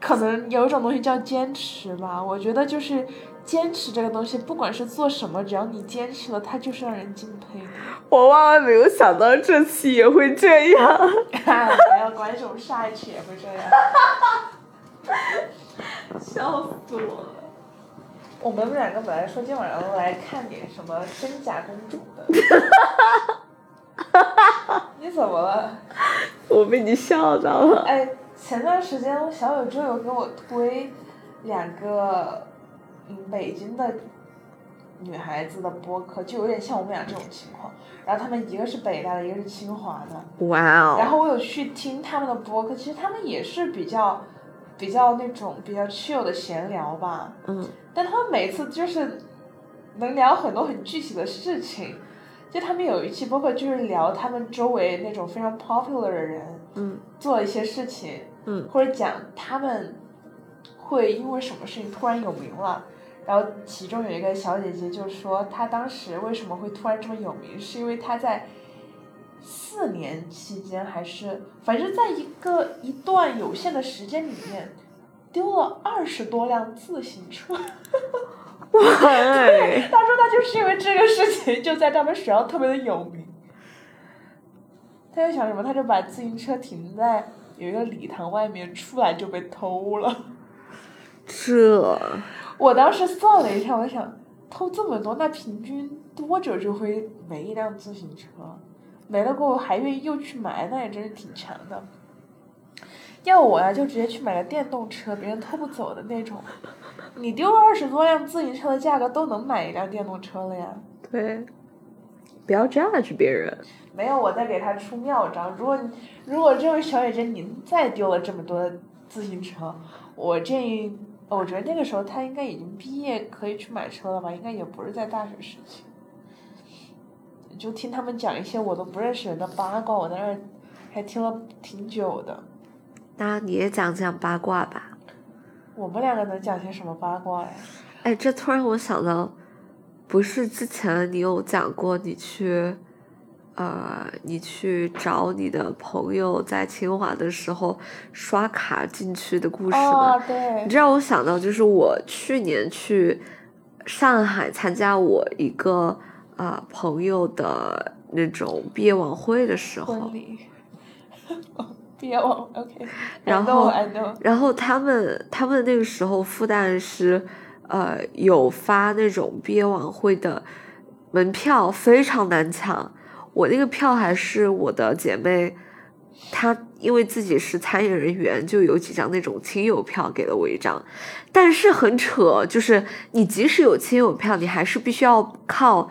可能有一种东西叫坚持吧，我觉得就是坚持这个东西，不管是做什么，只要你坚持了，它就是让人敬佩的。我万万没有想到这期也会这样。没有关系，我们下一期也会这样。*laughs* *laughs* 笑死我了！我们两个本来说今晚上来看点什么真假公主的，你怎么了？*laughs* 我被你笑到了。哎，前段时间小宇宙有给我推两个嗯北京的女孩子的播客，就有点像我们俩这种情况。然后她们一个是北大的，一个是清华的。哇哦！然后我有去听他们的播客，其实他们也是比较比较那种比较 chill 的闲聊吧。嗯。但他们每次就是能聊很多很具体的事情，就他们有一期播客就是聊他们周围那种非常 popular 的人，嗯做一些事情，嗯或者讲他们会因为什么事情突然有名了。然后其中有一个小姐姐就说，她当时为什么会突然这么有名，是因为她在四年期间，还是反正在一个一段有限的时间里面，丢了二十多辆自行车。*laughs* 对，他说他就是因为这个事情，就在他们学校特别的有名。他在想什么？他就把自行车停在有一个礼堂外面，出来就被偷了。这我当时算了一下，我想偷这么多，那平均多久就会没一辆自行车？没了过后还愿意又去买，那也真是挺强的。要我呀，就直接去买个电动车，别人偷不走的那种。你丢了二十多辆自行车的价格，都能买一辆电动车了呀。对，不要 judge 别人。没有，我在给他出妙招。如果如果这位小姐姐您再丢了这么多自行车，我建议，我觉得那个时候她应该已经毕业，可以去买车了吧？应该也不是在大学时期。就听他们讲一些我都不认识人的八卦，我在那儿还听了挺久的。那你也讲讲八卦吧。我们两个能讲些什么八卦呀？哎，这突然我想到，不是之前你有讲过你去，呃，你去找你的朋友在清华的时候刷卡进去的故事吗？哦，对你。知道我想到就是我去年去上海参加我一个啊、呃朋友的那种毕业晚会的时候。毕业晚，OK。然后。然后他们他们那个时候复旦是呃有发那种毕业晚会的门票，非常难抢。我那个票还是我的姐妹，她因为自己是参演人员，就有几张那种亲友票给了我一张，但是很扯，就是你即使有亲友票，你还是必须要靠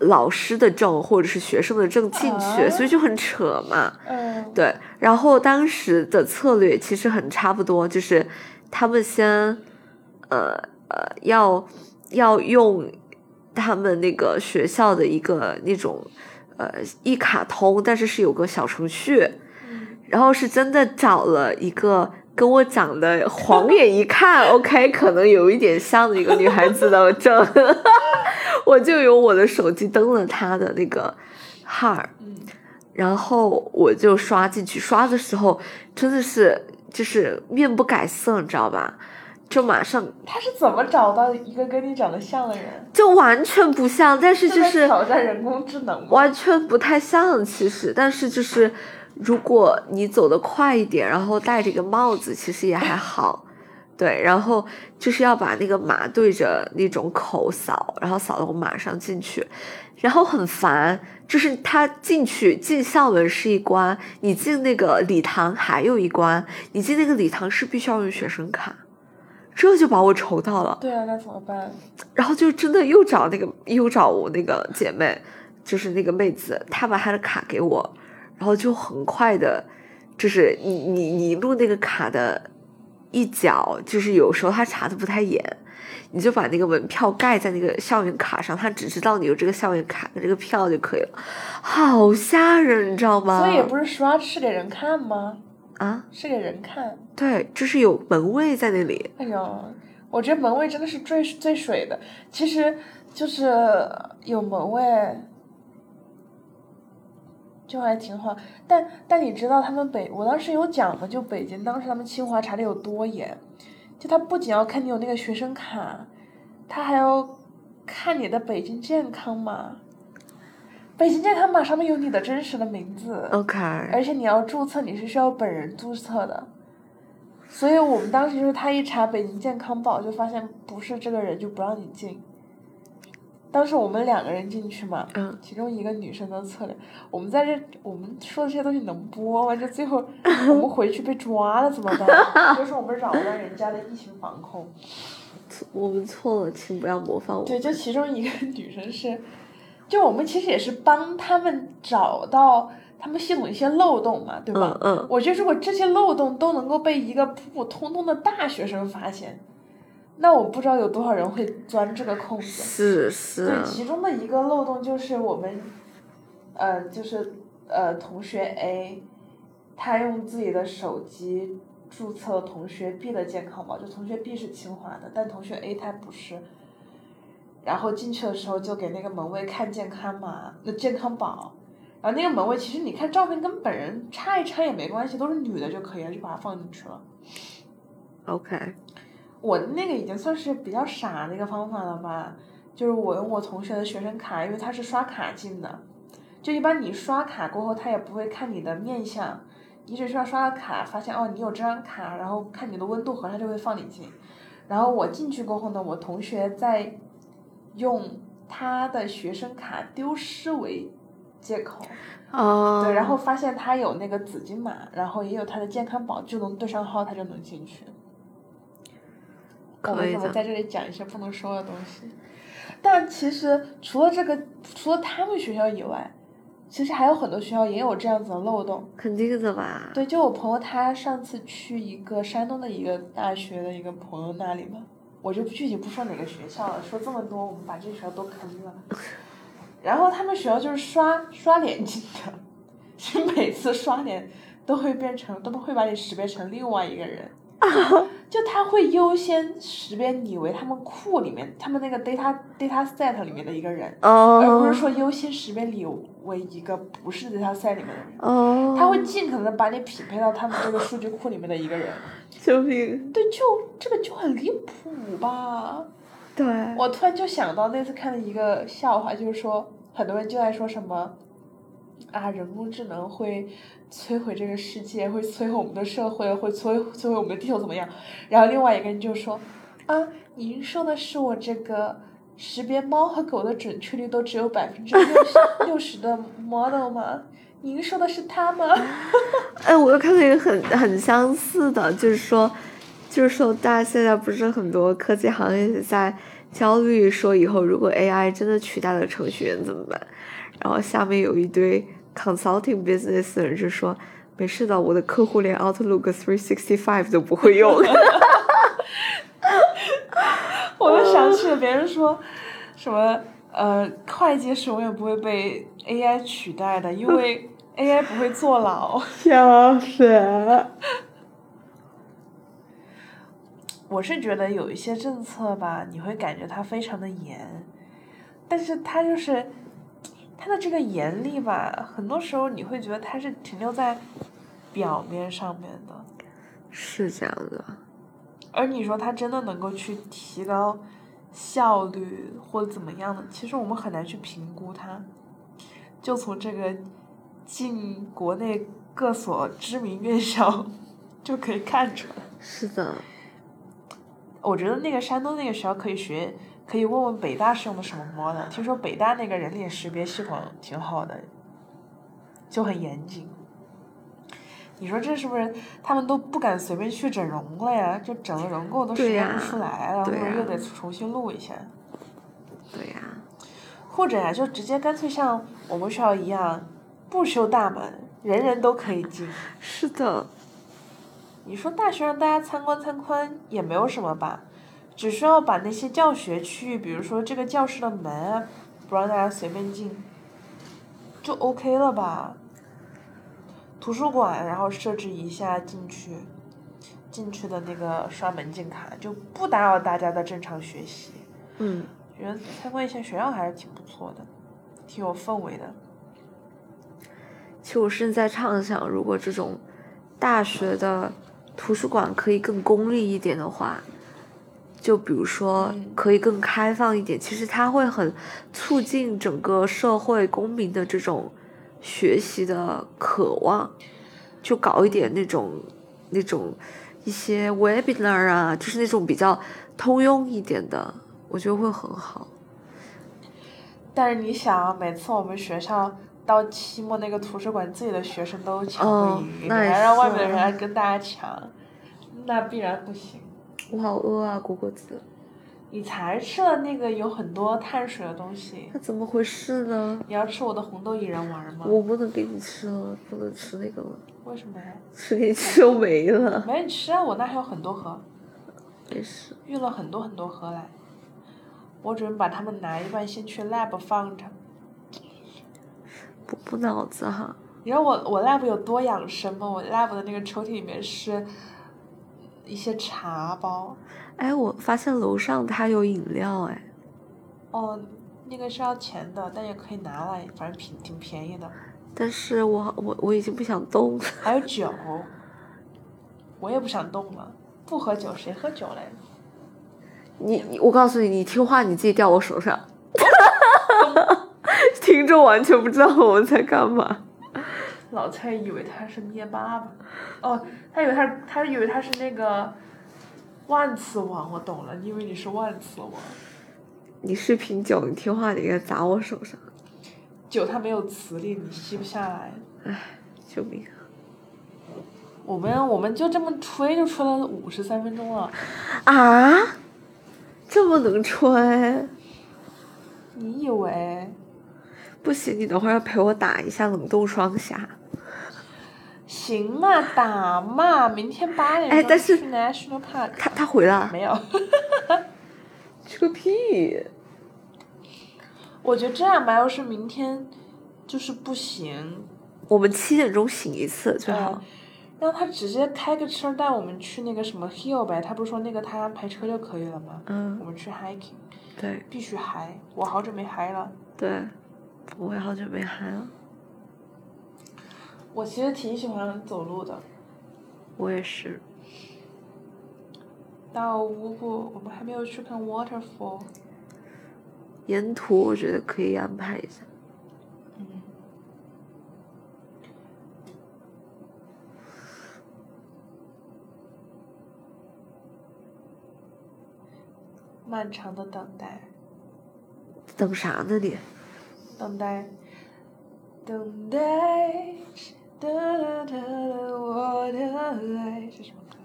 老师的证或者是学生的证进去，啊所以就很扯嘛。嗯。对，然后当时的策略其实很差不多，就是他们先，呃呃，要要用他们那个学校的一个那种呃一卡通，但是是有个小程序，然后是真的找了一个跟我长得晃眼一看，*laughs* OK，可能有一点像的一个女孩子的证，*laughs* 我就用我的手机登了她的那个号。然后我就刷进去，刷的时候真的是就是面不改色，你知道吧？就马上他是怎么找到一个跟你长得像的人？就完全不像，但是就是挑战人工智能？完全不太像，其实，但是就是如果你走得快一点，然后戴着一个帽子，其实也还好。*laughs* 对，然后就是要把那个码对着那种口扫，然后扫到马上进去，然后很烦，就是他进去进校门是一关，你进那个礼堂还有一关，你进那个礼堂是必须要用学生卡，这就把我愁到了。对啊，那怎么办？然后就真的又找那个又找我那个姐妹，就是那个妹子，她把她的卡给我，然后就很快的，就是你你你录那个卡的一角，就是有时候他查的不太严，你就把那个门票盖在那个校园卡上，他只知道你有这个校园卡的这个票就可以了，好吓人，你知道吗？所以也不是刷是给人看吗？啊，是给人看。对，就是有门卫在那里，哎呦，我觉得门卫真的是最最水的。其实就是有门卫，就还挺好。但但你知道他们北，我当时有讲的，就北京当时他们清华查的有多严，就他不仅要看你有那个学生卡，他还要看你的北京健康码。北京健康码上面有你的真实的名字。OK，而且你要注册，你是需要本人注册的，所以我们当时就是他一查北京健康宝，就发现不是这个人就不让你进。当时我们两个人进去嘛，嗯其中一个女生的策略，我们在这我们说的这些东西能播吗？就最后我们回去被抓了怎么办？*laughs* 就是我们扰乱人家的疫情防控。我们错了，请不要模仿我。对，就其中一个女生是，就我们其实也是帮他们找到他们系统一些漏洞嘛，对吧？嗯嗯，我觉得如果这些漏洞都能够被一个普普通通的大学生发现，那我不知道有多少人会钻这个空子。是是对，，其中的一个漏洞就是我们，呃，就是呃，同学 A，他用自己的手机注册了同学 B 的健康宝，就同学 B 是清华的，但同学 A 他不是。然后进去的时候就给那个门卫看健康码，那健康宝，然后那个门卫其实你看照片跟本人差一差也没关系，都是女的就可以了，就把它放进去了。OK，我的那个已经算是比较傻的一个方法了吧，就是我用我同学的学生卡，因为他是刷卡进的，就一般你刷卡过后，他也不会看你的面相，你只需要刷个卡，发现哦你有这张卡，然后看你的温度盒，他就会放你进。然后我进去过后呢，我同学在用他的学生卡丢失为借口，哦，对，然后发现他有那个紫金码，然后也有他的健康宝，就能对上号，他就能进去。我可以的为什么在这里讲一些不能说的东西？但其实除了这个，除了他们学校以外，其实还有很多学校也有这样子的漏洞。肯定的吧？对，就我朋友他上次去一个山东的一个大学的一个朋友那里嘛，我就具体不说哪个学校了，说这么多，我们把这学校都坑了。*laughs* 然后他们学校就是刷刷脸进的，就每次刷脸都会变成，都会把你识别成另外一个人。*laughs* 就他会优先识别你为他们库里面，他们那个 data data set 里面的一个人，哦，而不是说优先识别你为一个不是 data set 里面的人。哦，他会尽可能的把你匹配到他们这个数据库里面的一个人。救命！对，就这个就很离谱吧。对，我突然就想到那次看了一个笑话，就是说很多人就在说什么啊，人工智能会摧毁这个世界，会摧毁我们的社会，会摧摧毁我们的地球怎么样？然后另外一个人就说啊，您说的是我这个识别猫和狗的准确率都只有百分之六十六十的 model 吗？您说的是它吗？哎，我又看到一个很很相似的，就是说，就是说，大家现在不是很多科技行业在焦虑，说以后如果 AI 真的取代了程序员怎么办？然后下面有一堆 consulting business 的人就说，没事的，我的客户连 Outlook 365都不会用。*laughs* 我就想起了别人说，什么呃，会计是永远不会被 AI 取代的，因为 *laughs* AI 不会坐牢。笑死！我是觉得有一些政策吧，你会感觉它非常的严，但是它就是它的这个严厉吧，很多时候你会觉得他是停留在表面上面的，是这样的，而你说他真的能够去提高效率或者怎么样的，其实我们很难去评估他。就从这个进国内各所知名院校 *laughs* 就可以看出来。是的，我觉得那个山东那个学校可以学，可以问问北大是用的什么模的。听说北大那个人脸识别系统挺好的，就很严谨。你说这是不是他们都不敢随便去整容了呀？就整了容够都识别不出来了，或者又得重新录一下。对呀、或者呀，就直接干脆像我们学校一样，不修大门，人人都可以进。是的，你说大学让大家参观参观也没有什么吧，只需要把那些教学区域，比如说这个教室的门啊，不让大家随便进，就 OK 了吧？图书馆，然后设置一下进去，进去的那个刷门禁卡，就不打扰大家的正常学习。嗯，觉得参观一下学校还是挺不错的，挺有氛围的。其实我是在畅想，如果这种大学的图书馆可以更功利一点的话，就比如说嗯可以更开放一点，其实它会很促进整个社会公民的这种学习的渴望，就搞一点那种那种一些 webinar 啊，就是那种比较通用一点的，我觉得会很好。但是你想啊，每次我们学校到期末那个图书馆，自己的学生都抢哦不赢，你还让外面的人来跟大家抢，那必然不行。我好饿啊，果果子，你才吃了那个有很多碳水的东西，那怎么回事呢？你要吃我的红豆薏仁丸吗？我不能给你吃了，不能吃那个了，为什么呀？吃给你吃都没了。没你吃啊，我那还有很多盒，没事，运了很多很多盒来。我准备把它们拿一半先去 lab 放着。补补脑子哈。你知道我我 lab 有多养生吗？我 lab 的那个抽屉里面是一些茶包。哎，我发现楼上它有饮料，哎，哦，那个是要钱的，但也可以拿来，反正挺挺便宜的。但是我我我已经不想动了。还有酒，我也不想动了。不喝酒谁喝酒嘞？你你，我告诉你，你听话你自己掉我手上。*laughs* 听众完全不知道我们在干嘛。老蔡以为他是灭霸吧？哦，他以为他他以为他是那个万磁王，我懂了，你以为你是万磁王。你是瓶酒，你听话，你应该砸我手上。酒它没有磁力，你吸不下来。唉救命！我们我们就这么吹就吹了五十三分钟了，啊，这么能吹？你以为？不行，你等会儿要陪我打一下冷冻双侠。行嘛，打嘛，明天八点钟哎但是去 National Park。他他回了没有，*laughs* 去个屁！我觉得这样吧，要是明天就是不行，我们七点钟醒一次最好。让他直接开个车带我们去那个什么 hill 呗。他不是说那个他安排车就可以了吗？嗯我们去 hiking，对必须嗨！我好久没嗨了。对，我也好久没嗨了。我其实挺喜欢走路的。我也是。到乌布，我们还没有去看 waterfall。沿途我觉得可以安排一下。嗯。漫长的等待，等啥呢你？等待，等待，哒哒哒哒，我的爱是什么歌？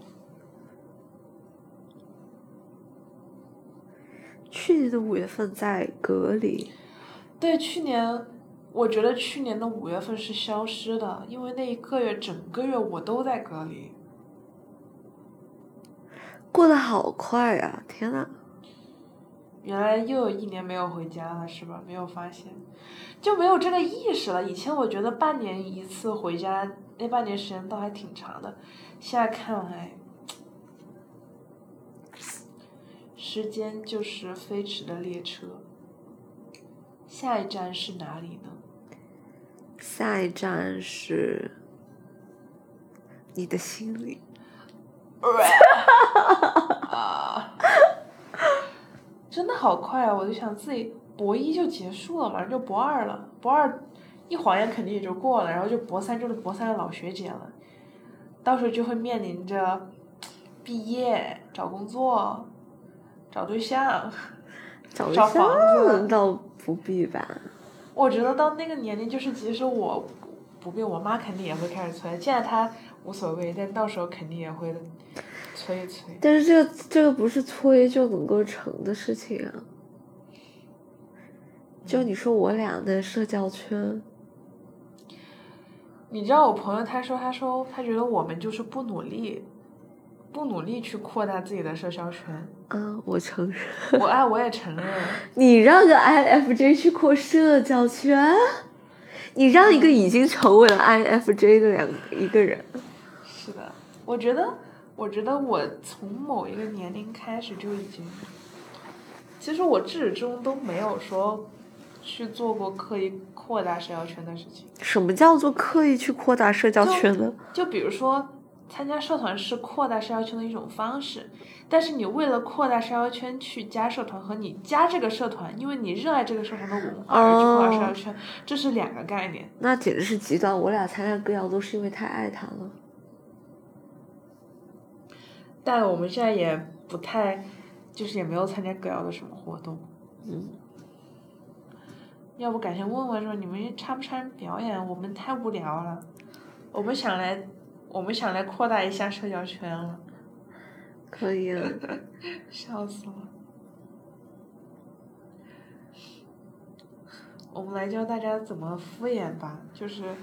去年的五月份在隔离，对，去年我觉得去年的五月份是消失的，因为那一个月整个月我都在隔离。过得好快呀、天呐！原来又有一年没有回家了，是吧？没有发现，就没有这个意识了。以前我觉得半年一次回家，那半年时间倒还挺长的，现在看来，时间就是飞驰的列车。下一站是哪里呢？下一站是你的心里。啊！*laughs* 真的好快啊！我就想自己博一就结束了，马上就博二了，博二一晃眼肯定也就过了，然后就博三就是博三的老学姐了，到时候就会面临着毕业、找工作、找对象。*laughs* 找房子象 *laughs* 倒不必吧。我觉得到那个年龄，就是即使我不必，我妈肯定也会开始催。现在她无所谓，但到时候肯定也会催一催。但是这个这个不是催就能够成的事情啊。就你说我俩的社交圈，你知道我朋友他说，他说他觉得我们就是不努力，不努力去扩大自己的社交圈。嗯，我承认。我哎，我也承认。*laughs* 你让个 INFJ 去扩社交圈，你让一个已经成为了 INFJ 的两一个人，是的，我觉得，我觉得我从某一个年龄开始就已经，其实我至始至终都没有说去做过刻意扩大社交圈的事情。什么叫做刻意去扩大社交圈呢？就比如说，参加社团是扩大社交圈的一种方式，但是你为了扩大社交圈去加社团，和你加这个社团，因为你热爱这个社团的文化而去扩大社交圈，这是两个概念。那简直是极端。我俩参加歌谣都是因为太爱他了。但我们现在也不太，就是也没有参加歌谣的什么活动。嗯。要不改天问问说你们参不参表演？我们太无聊了，我们想来，我们想来扩大一下社交圈了。可以了，*laughs* 笑死了。我们来教大家怎么敷衍吧，就是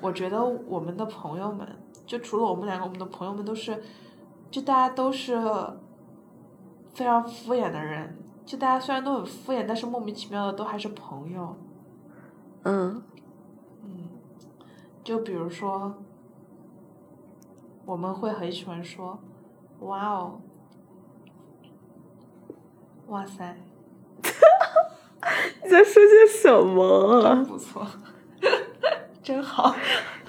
我觉得我们的朋友们，就除了我们两个，我们的朋友们都是，就大家都是非常敷衍的人。就大家虽然都很敷衍，但是莫名其妙的都还是朋友。嗯嗯，就比如说，我们会很喜欢说，哇哦，哇塞，*laughs* 你在说些什么真？*laughs* 不错，真好。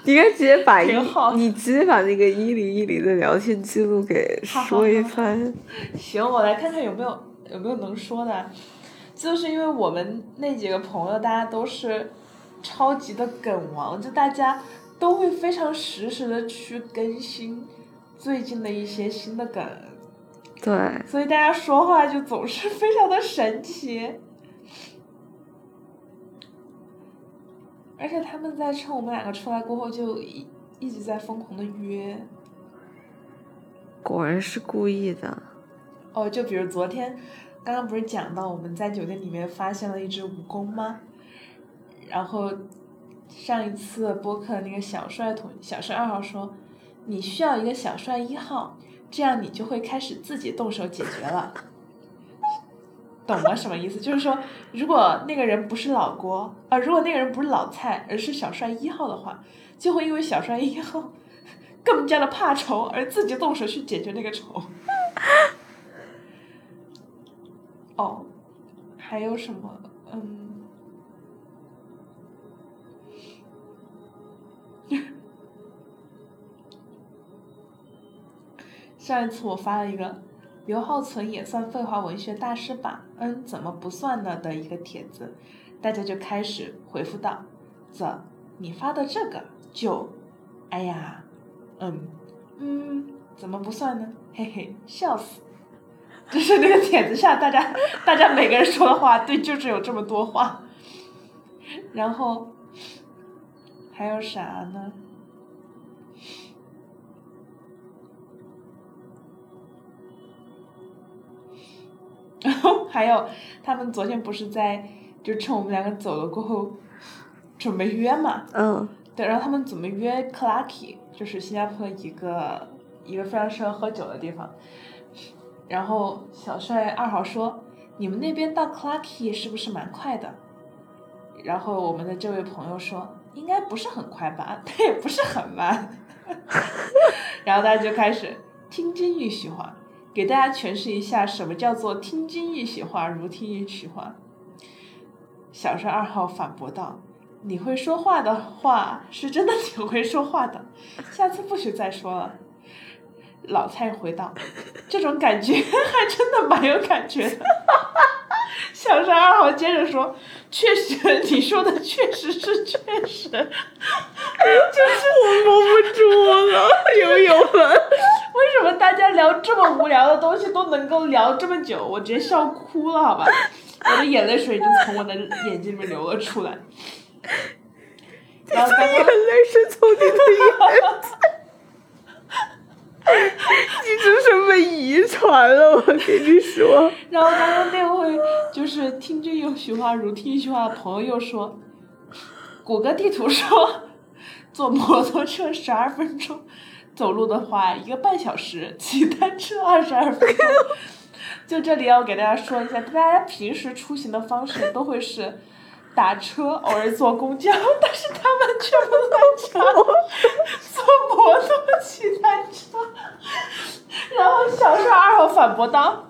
你 *laughs* 应该直接把一你直接把那个一零一零的聊天记录给说一好番。行，我来看看有没有有没有能说的，就是因为我们那几个朋友，大家都是超级的梗王，就大家都会非常实时的去更新最近的一些新的梗，对，所以大家说话就总是非常的神奇。而且他们在趁我们两个出来过后，就一一直在疯狂的约。果然是故意的。哦，就比如昨天，刚刚不是讲到我们在酒店里面发现了一只蜈蚣吗？然后上一次播客那个小帅同小帅二号说，你需要一个小帅一号，这样你就会开始自己动手解决了。懂了什么意思？就是说，如果那个人不是老郭，啊、如果那个人不是老蔡，而是小帅一号的话，就会因为小帅一号 *laughs* 更加的怕丑，而自己动手去解决那个丑。*laughs* 哦，还有什么？嗯，*laughs* 上一次我发了一个刘浩存也算废话文学大师吧？嗯，怎么不算呢的一个帖子，大家就开始回复道：“这你发的这个就，哎呀，嗯嗯，怎么不算呢？嘿嘿，笑死。”就是那个帖子下，大家大家每个人说的话，对，就只有这么多话。然后还有啥呢？然 *laughs* 后还有，他们昨天不是在就趁我们两个走了过后，准备约嘛？嗯对，然后他们准备约 Clarky，就是新加坡一个一个非常适合喝酒的地方。然后小帅二号说：“你们那边到 Clarky 是不是蛮快的？”然后我们的这位朋友说：“应该不是很快吧，*laughs* 但也不是很慢。” *laughs* 然后大家就开始听君一席话，给大家诠释一下什么叫做听君一席话，如听一曲话。小帅二号反驳道：“你会说话的话，是真的挺会说话的，下次不许再说了。”老蔡回道：“这种感觉还真的蛮有感觉哈哈。”小山二号接着说：“确实，你说的确实是确实，*laughs* 就是我绷不住了，*laughs* 友友们。为什么大家聊这么无聊的东西都能够聊这么久？我直接笑哭了，好吧？我的眼泪水就从我的眼睛里面流了出来。然后刚刚眼泪是从你的眼你这是被遗传了，我跟你说。然后刚刚那位就是听君有许话如听一句话的朋友又说，谷歌地图说，坐摩托车十二分钟，走路的话一个半小时，骑单车二十二分钟。就这里要给大家说一下，大家平时出行的方式都会是打车，偶尔坐公交，*laughs* 但是他们却不在家 *laughs* 坐摩托骑单车。然后小帅二号反驳道：“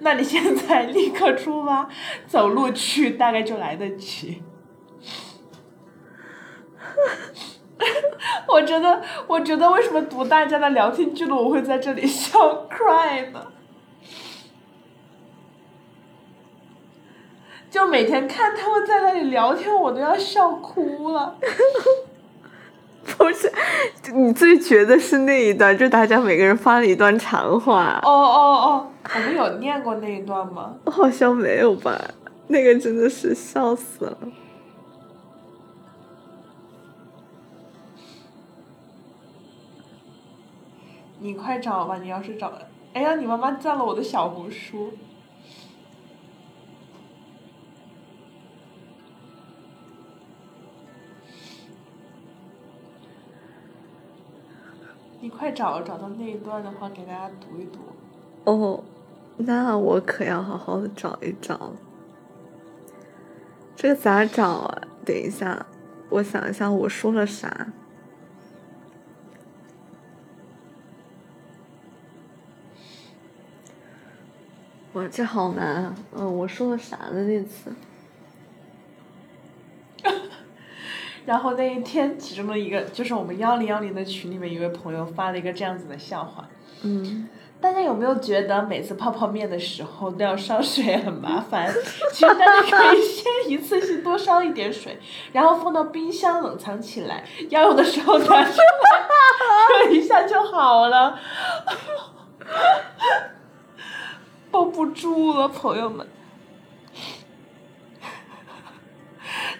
那你现在立刻出发，走路去大概就来得及。*laughs* ”我觉得，我觉得为什么读大家的聊天记录，我会在这里笑 cry 呢？就每天看他们在那里聊天，我都要笑哭了。*laughs* 不是，你最绝的是那一段，就大家每个人发了一段长话。哦哦哦，我们有念过那一段吗？好像没有吧？那个真的是笑死了。你快找吧，你要是找，哎呀，你妈妈赞了我的小红书。你快找，找到那一段的话，给大家读一读。哦，那我可要好好的找一找。这个咋找啊？等一下，我想一下，我说了啥？哇，这好难啊！嗯，我说了啥呢那次？*laughs* 然后那一天，其中的一个就是我们幺零幺零的群里面，一位朋友发了一个这样子的笑话。嗯，大家有没有觉得每次泡泡面的时候都要烧水很麻烦？*laughs* 其实大家可以先一次性多烧一点水，然后放到冰箱冷藏起来，要用的时候拿出来热一下就好了。*laughs* 抱不住了，朋友们。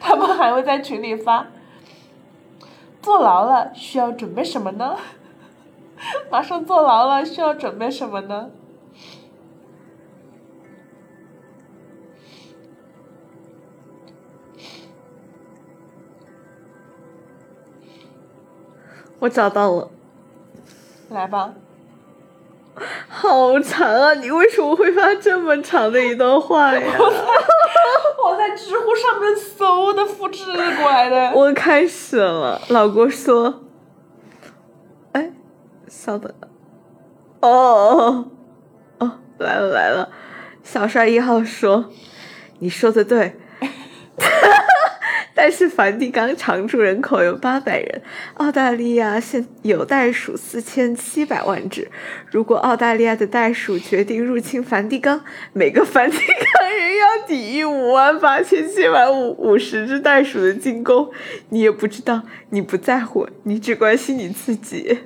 他们还会在群里发，坐牢了需要准备什么呢？*laughs* 马上坐牢了需要准备什么呢？我找到了，来吧，好长啊！你为什么会发这么长的一段话呀？*laughs* 在知乎上面搜的，复制过来的。*laughs* 我开始了，老郭说：“哎，稍等，哦哦哦，来了来了。”小帅一号说：“你说的对。*laughs* ”但是梵蒂冈常住人口有八百人，澳大利亚现有袋鼠四千七百万只。如果澳大利亚的袋鼠决定入侵梵蒂冈，每个梵蒂冈人要抵御五万八千七百五五十只袋鼠的进攻。你也不知道，你不在乎，你只关心你自己。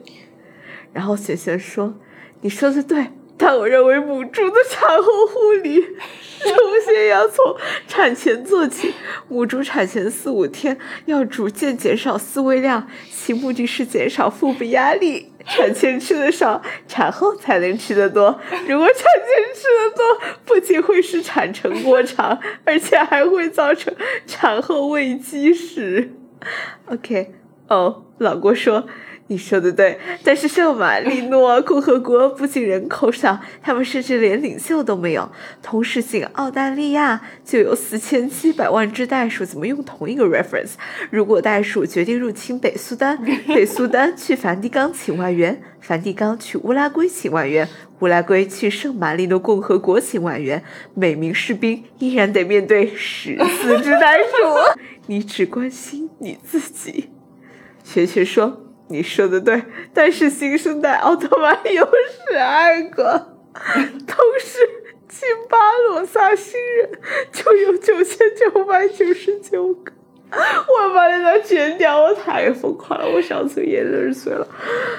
然后璇璇说：“你说的对。”但我认为母猪的产后护理首先要从产前做起。母猪产前四五天要逐渐减少饲喂量，其目的是减少腹部压力。产前吃的少，产后才能吃的多。如果产前吃的多，不仅会使产程过长，而且还会造成产后胃积食。OK，哦，老郭说。*laughs* 你说的对，但是圣马 *laughs* 力诺共和国不仅人口少，他们甚至连领袖都没有。同时性澳大利亚就有四千七百万只袋鼠，怎么用同一个 reference？如果袋鼠决定入侵北苏丹，*laughs* 北苏丹去梵蒂冈请外援，梵蒂冈去乌拉圭请外援，乌拉圭去圣马力诺共和国请外援，每名士兵依然得面对十四只袋鼠。你只关心你自己，学学说。你说的对，但是新生代奥特曼有十二个，同时进巴罗萨星人就有九千九百九十九个。*laughs* 我把那段剪掉，我太疯狂了，我笑出眼泪水了。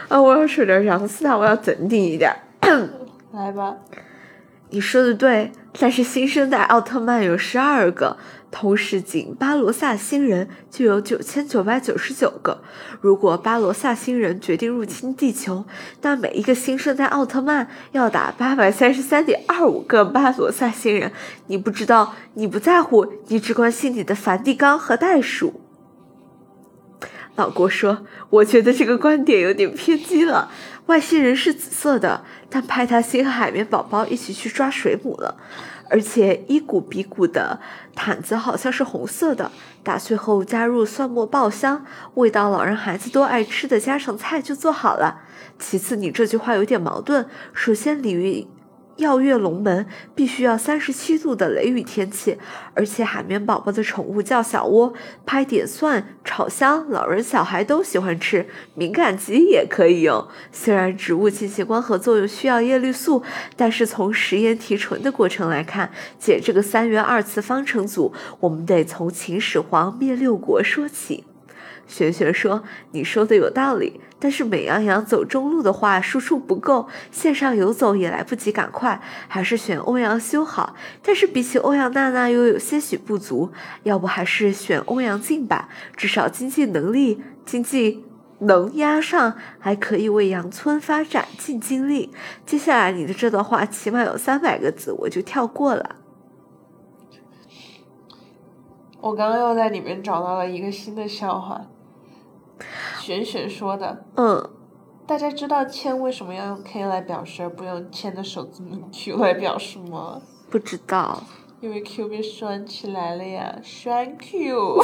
啊，我要说点让斯坦，我要镇定一点。来吧，你说的对，但是新生代奥特曼有十二个，同时仅巴罗萨星人就有九千九百九十九个。如果巴罗萨星人决定入侵地球，那每一个新生代奥特曼要打八百三十三点二五个巴罗萨星人。你不知道，你不在乎，你只关心你的梵蒂冈和袋鼠。老郭说：“我觉得这个观点有点偏激了。外星人是紫色的，但派大星和海绵宝宝一起去抓水母了，而且一股比骨的毯子好像是红色的。打碎后加入蒜末爆香，味道老人孩子都爱吃的家常菜就做好了。其次，你这句话有点矛盾。首先，鲤鱼。”要跃龙门，必须要三十七度的雷雨天气，而且海绵宝宝的宠物叫小窝，拍点蒜炒香，老人小孩都喜欢吃。敏感肌也可以用，虽然植物进行光合作用需要叶绿素，但是从食盐提纯的过程来看，解这个三元二次方程组，我们得从秦始皇灭六国说起。玄玄说：“你说的有道理。”但是美羊羊走中路的话，输出不够，线上游走也来不及赶快，还是选欧阳修好。但是比起欧阳娜娜又有些许不足，要不还是选欧阳靖吧，至少经济能力、经济能压上，还可以为羊村发展尽精力。接下来你的这段话起码有三百个字，我就跳过了。我刚刚又在里面找到了一个新的笑话。玄玄说的，嗯，大家知道签为什么要用 K 来表示，而不用签的首字母 Q 来表示吗？不知道。因为 Q 被拴起来了呀，栓 Q。*laughs*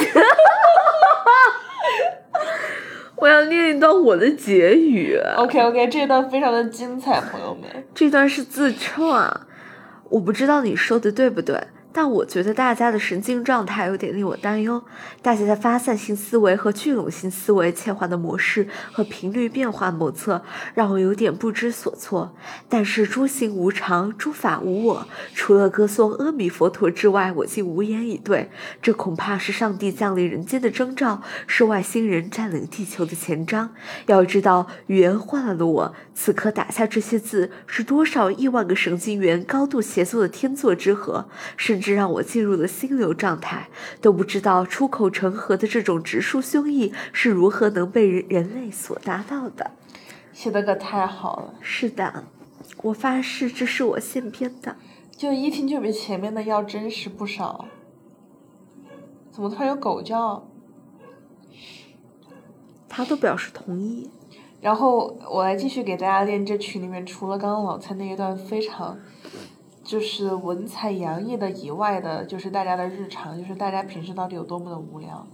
我要念一段我的结语。OK OK，这段非常的精彩，朋友们。这段是自创，我不知道你说的对不对。但我觉得大家的神经状态有点令我担忧，大家的发散性思维和聚拢性思维切换的模式和频率变化莫测，让我有点不知所措。但是诸行无常，诸法无我，除了歌颂阿弥佛陀之外，我竟无言以对。这恐怕是上帝降临人间的征兆，是外星人占领地球的前章。要知道，语言换了的我，此刻打下这些字，是多少亿万个神经元高度协作的天作之合，甚至。让我进入了心流状态，都不知道出口成河的这种直抒胸臆是如何能被人人类所达到的。写的可太好了。是的，我发誓这是我现编的。就一听就比前面的要真实不少。怎么突然有狗叫？他都表示同意。然后我来继续给大家练这群里面除了刚刚老蔡那一段非常。就是文采洋溢的以外的，就是大家的日常，就是大家平时到底有多么的无聊。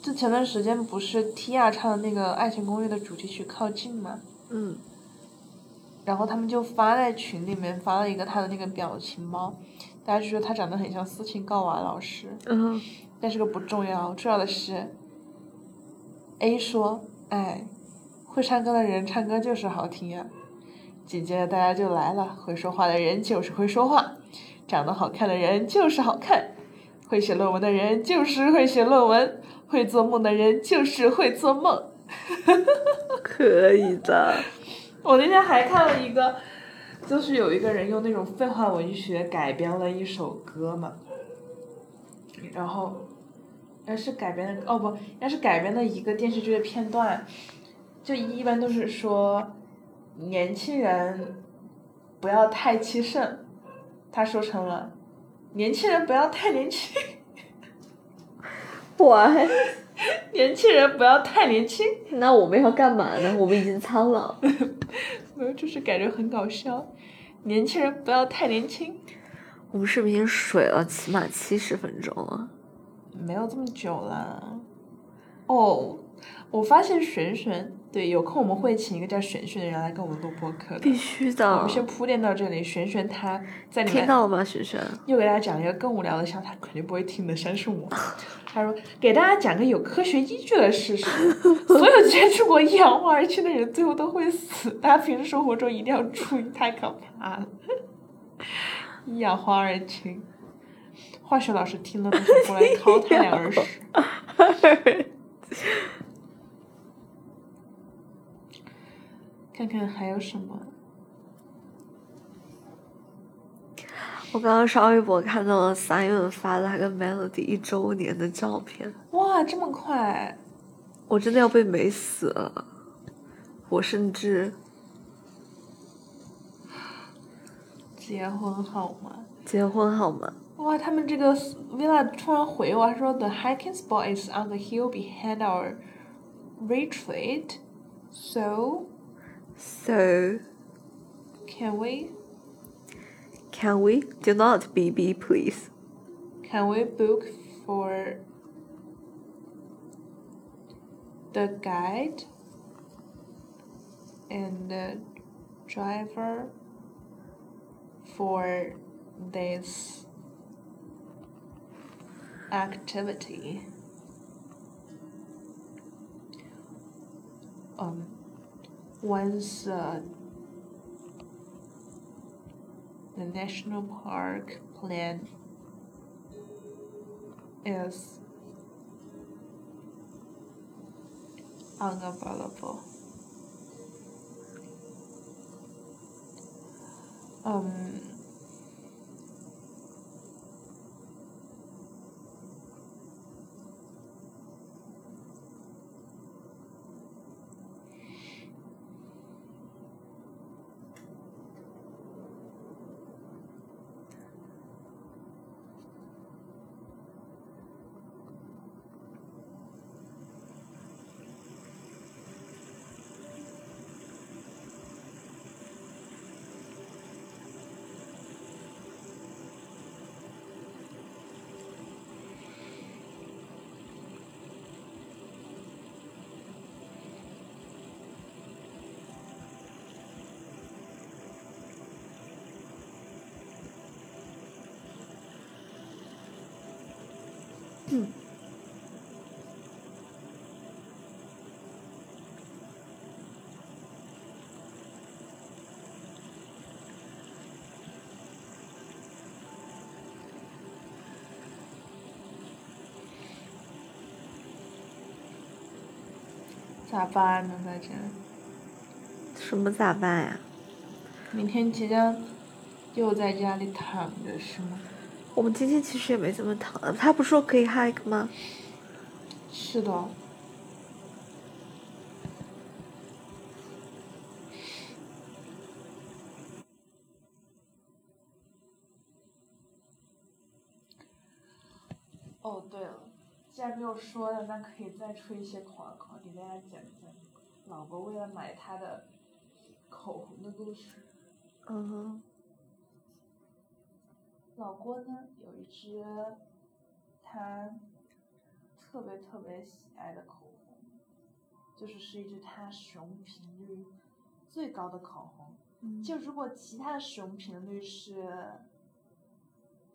就前段时间不是 Tia 唱的那个《爱情公寓》的主题曲《靠近》吗？嗯。然后他们就发在群里面发了一个他的那个表情包，大家就说他长得很像斯琴高娃老师。嗯。但是个不重要，重要的是，A 说：“哎，会唱歌的人唱歌就是好听呀。”紧接着大家就来了，会说话的人就是会说话，长得好看的人就是好看，会写论文的人就是会写论文，会做梦的人就是会做梦。*laughs* 可以的。我那天还看了一个，就是有一个人用那种废话文学改编了一首歌嘛，然后，该是改编的哦不，应该是改编的一个电视剧的片段，就一般都是说。年轻人不要太气盛，他说成了，年轻人不要太年轻。*laughs* 我，*laughs* 年轻人不要太年轻。那我们要干嘛呢？我们已经苍老。*laughs* 没有，就是感觉很搞笑。年轻人不要太年轻。我们是不是已经水了起码七十分钟了？没有这么久了。哦，我发现璇璇。对，有空我们会请一个叫璇璇的人来跟我们录播客。必须的。我们先铺垫到这里，璇璇她在里面。听到了吗，璇璇？又给大家讲一个更无聊的笑，她肯定不会听的，相信我。*laughs* 她说：“给大家讲个有科学依据的事实，*laughs* 所有接触过一氧化二氢的人最后都会死，大家平时生活中一定要注意，太可怕了。”一氧化二氢，化学老师听了都想过来 *laughs* 掏他两耳屎。看看还有什么？我刚刚刷微博看到了 Simon 发的他跟 Melody 一周年的照片，哇，这么快！我真的要被美死了。我甚至结婚好吗？结婚好吗？哇，他们这个 villa 突然回我，他说 The hiking spot is on the hill behind our retreat, so So can we can we do not BB please? can we book for the guide and the driver for this activity? Um, once uh, the national park plan is unavailable. Um, 咋办呢？在这，什么咋办呀？明天即将又在家里躺着是吗？我们今天其实也没怎么躺，他不是说可以 hike 吗？是的。哦，对了，既然没有说的，那可以再吹一些狂狂，给大家讲讲老婆为了买他的口红的故事。嗯哼，老郭呢有一支他特别特别喜爱的口红，就是是一支他使用频率最高的口红。嗯就如果其他的使用频率是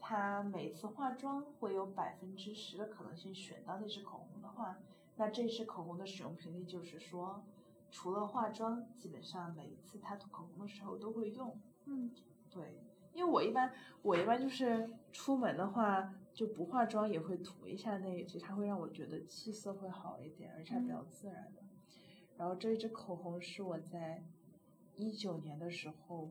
他每次化妆会有百分之十的可能性选到那支口红的话，那这支口红的使用频率就是说，除了化妆，基本上每一次他涂口红的时候都会用。嗯，对，因为我一般我一般就是出门的话就不化妆也会涂一下那一支，它会让我觉得气色会好一点，而且它比较自然的。然后这一支口红是我在一九年的时候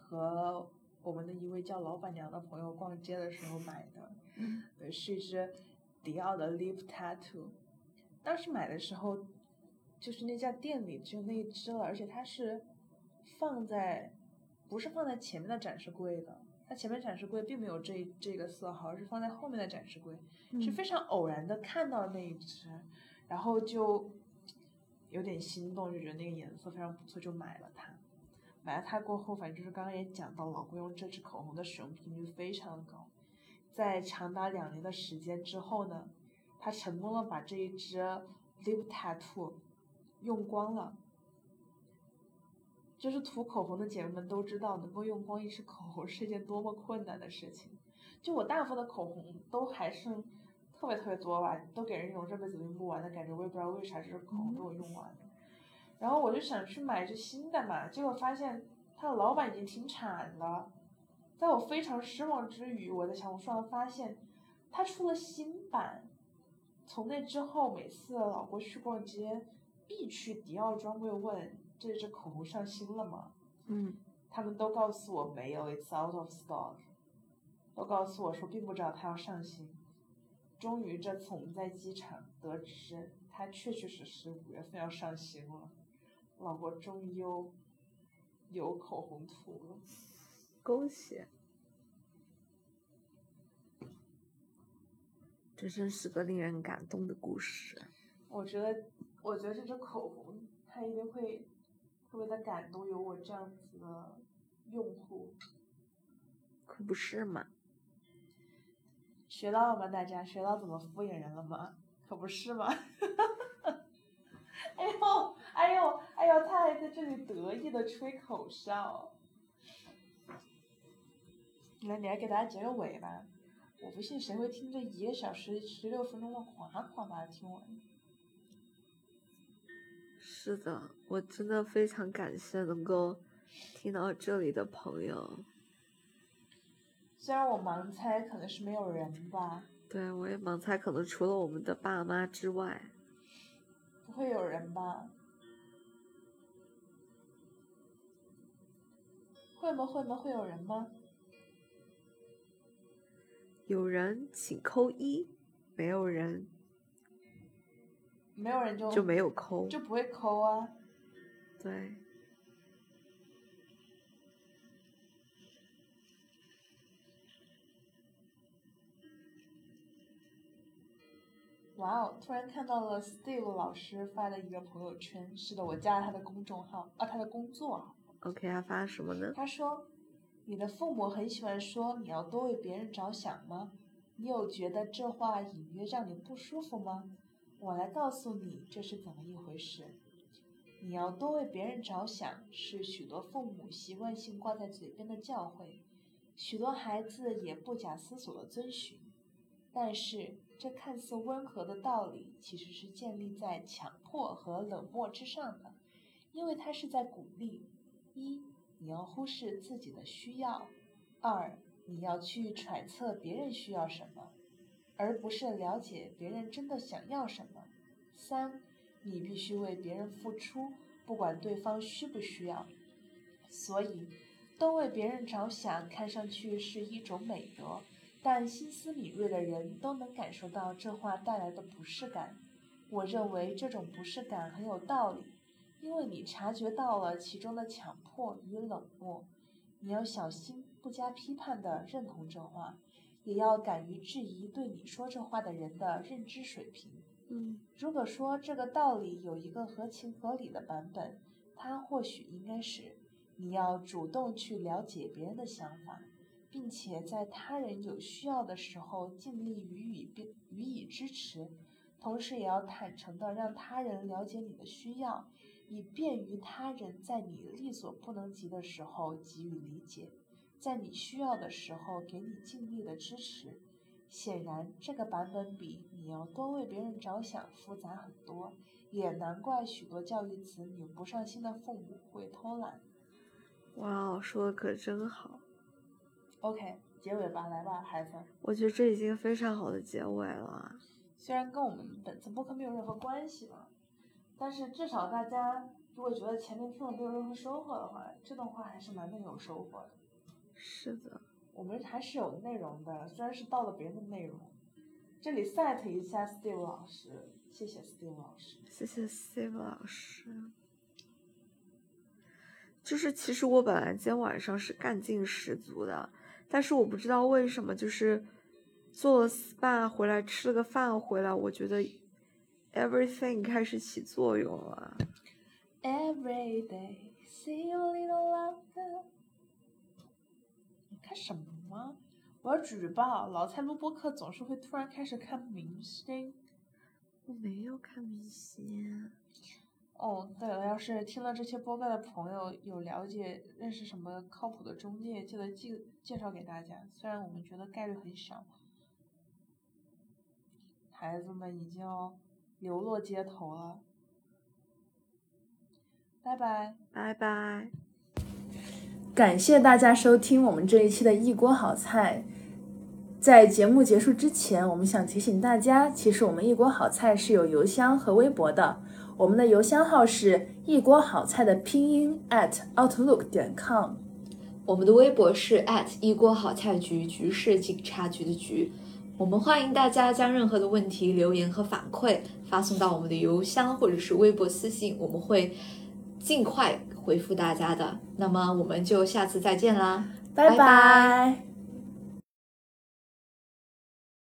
和我们的一位叫老板娘的朋友逛街的时候买的，是一只迪奥的 Lip Tattoo。当时买的时候，就是那家店里只有那一只了，而且它是放在不是放在前面的展示柜的，它前面展示柜并没有这这个色号，而是放在后面的展示柜，是嗯非常偶然的看到那一只，然后就有点心动，就觉得那个颜色非常不错，就买了它。买了它过后，反正就是刚刚也讲到，老公用这支口红的使用频率非常的高，在长达两年的时间之后呢，他成功的把这一支 lip tattoo 用光了。就是涂口红的姐妹们都知道，能够用光一支口红是一件多么困难的事情。就我大部分的口红都还剩特别特别多吧，都给人一种这辈子用不完的感觉，我也不知道为啥这支口红被我用完了。然后我就想去买一支新的嘛，结果发现他的老板已经停产了，在我非常失望之余，我在小红书上发现他出了新版。从那之后，每次老郭去逛街，必去迪奥专柜问这支口红上新了吗？嗯，他们都告诉我没有，it's out of stock。都告诉我说并不知道它要上新。终于这次我们在机场得知，它确确实实五月份要上新了。老婆终于又有口红涂了。恭喜！这真是个令人感动的故事。我觉得，我觉得这支口红它一定会特别的感动有我这样子的用户。可不是嘛！学到了吗？大家学到怎么敷衍人了吗？可不是嘛！*laughs* 哎呦，哎呦，哎呦，他还在这里得意的吹口哨。那，你来给大家结个尾吧。我不信谁会听这一个小时十六分钟的夸夸把它听完。是的，我真的非常感谢能够听到这里的朋友。虽然我盲猜可能是没有人吧。对，我也盲猜，可能除了我们的爸妈之外，不会有人吧？会吗？会吗？会有人吗？有人请扣一，没有人没有人就就没有扣，就不会扣啊。对。哇哦！突然看到了 Steve 老师发的一个朋友圈，是的，我加了他的公众号，啊，他的工作号。OK，他发什么呢？他说：“你的父母很喜欢说你要多为别人着想吗？你有觉得这话隐约让你不舒服吗？我来告诉你这是怎么一回事。你要多为别人着想，是许多父母习惯性挂在嘴边的教诲，许多孩子也不假思索的遵循。但是，这看似温和的道理，其实是建立在强迫和冷漠之上的，因为它是在鼓励。”一，你要忽视自己的需要；二，你要去揣测别人需要什么，而不是了解别人真的想要什么；三，你必须为别人付出，不管对方需不需要。所以，多为别人着想看上去是一种美德，但心思敏锐的人都能感受到这话带来的不适感。我认为这种不适感很有道理。因为你察觉到了其中的强迫与冷漠，你要小心不加批判地认同这话，也要敢于质疑对你说这话的人的认知水平。嗯，如果说这个道理有一个合情合理的版本，它或许应该是：你要主动去了解别人的想法，并且在他人有需要的时候尽力予以予予以支持，同时也要坦诚地让他人了解你的需要。以便于他人在你力所不能及的时候给予理解，在你需要的时候给你尽力的支持。显然，这个版本比你要多为别人着想复杂很多，也难怪许多教育子女不上心的父母会偷懒。哇哦，说的可真好。OK，结尾吧，来吧，孩子。我觉得这已经非常好的结尾了。虽然跟我们本次播客没有任何关系吧。但是至少大家如果觉得前面听了没有任何收获的话，这段话还是蛮能有收获的。是的，我们还是有内容的，虽然是盗了别人的内容。这里 set 一下 Steve 老师，谢谢 Steve 老师，谢谢 Steve 老师。就是其实我本来今天晚上是干劲十足的，但是我不知道为什么，就是做了 SPA 回来吃了个饭回来，我觉得。Everything 开始起作用了。Every day, see a little longer。你看什么？我要举报！老蔡录播课总是会突然开始看明星。我没有看明星。哦，对了，要是听了这些播客的朋友有了解、认识什么靠谱的中介，记得介介绍给大家。虽然我们觉得概率很小。孩子们已经要。流落街头了，拜拜，拜拜。感谢大家收听我们这一期的一锅好菜。在节目结束之前，我们想提醒大家，其实我们一锅好菜是有邮箱和微博的。我们的邮箱号是一锅好菜的拼音 at outlook 点 com。我们的微博是 at 一锅好菜局，局是警察局的局。我们欢迎大家将任何的问题、留言和反馈发送到我们的邮箱或者是微博私信，我们会尽快回复大家的。那么我们就下次再见啦，拜拜。拜拜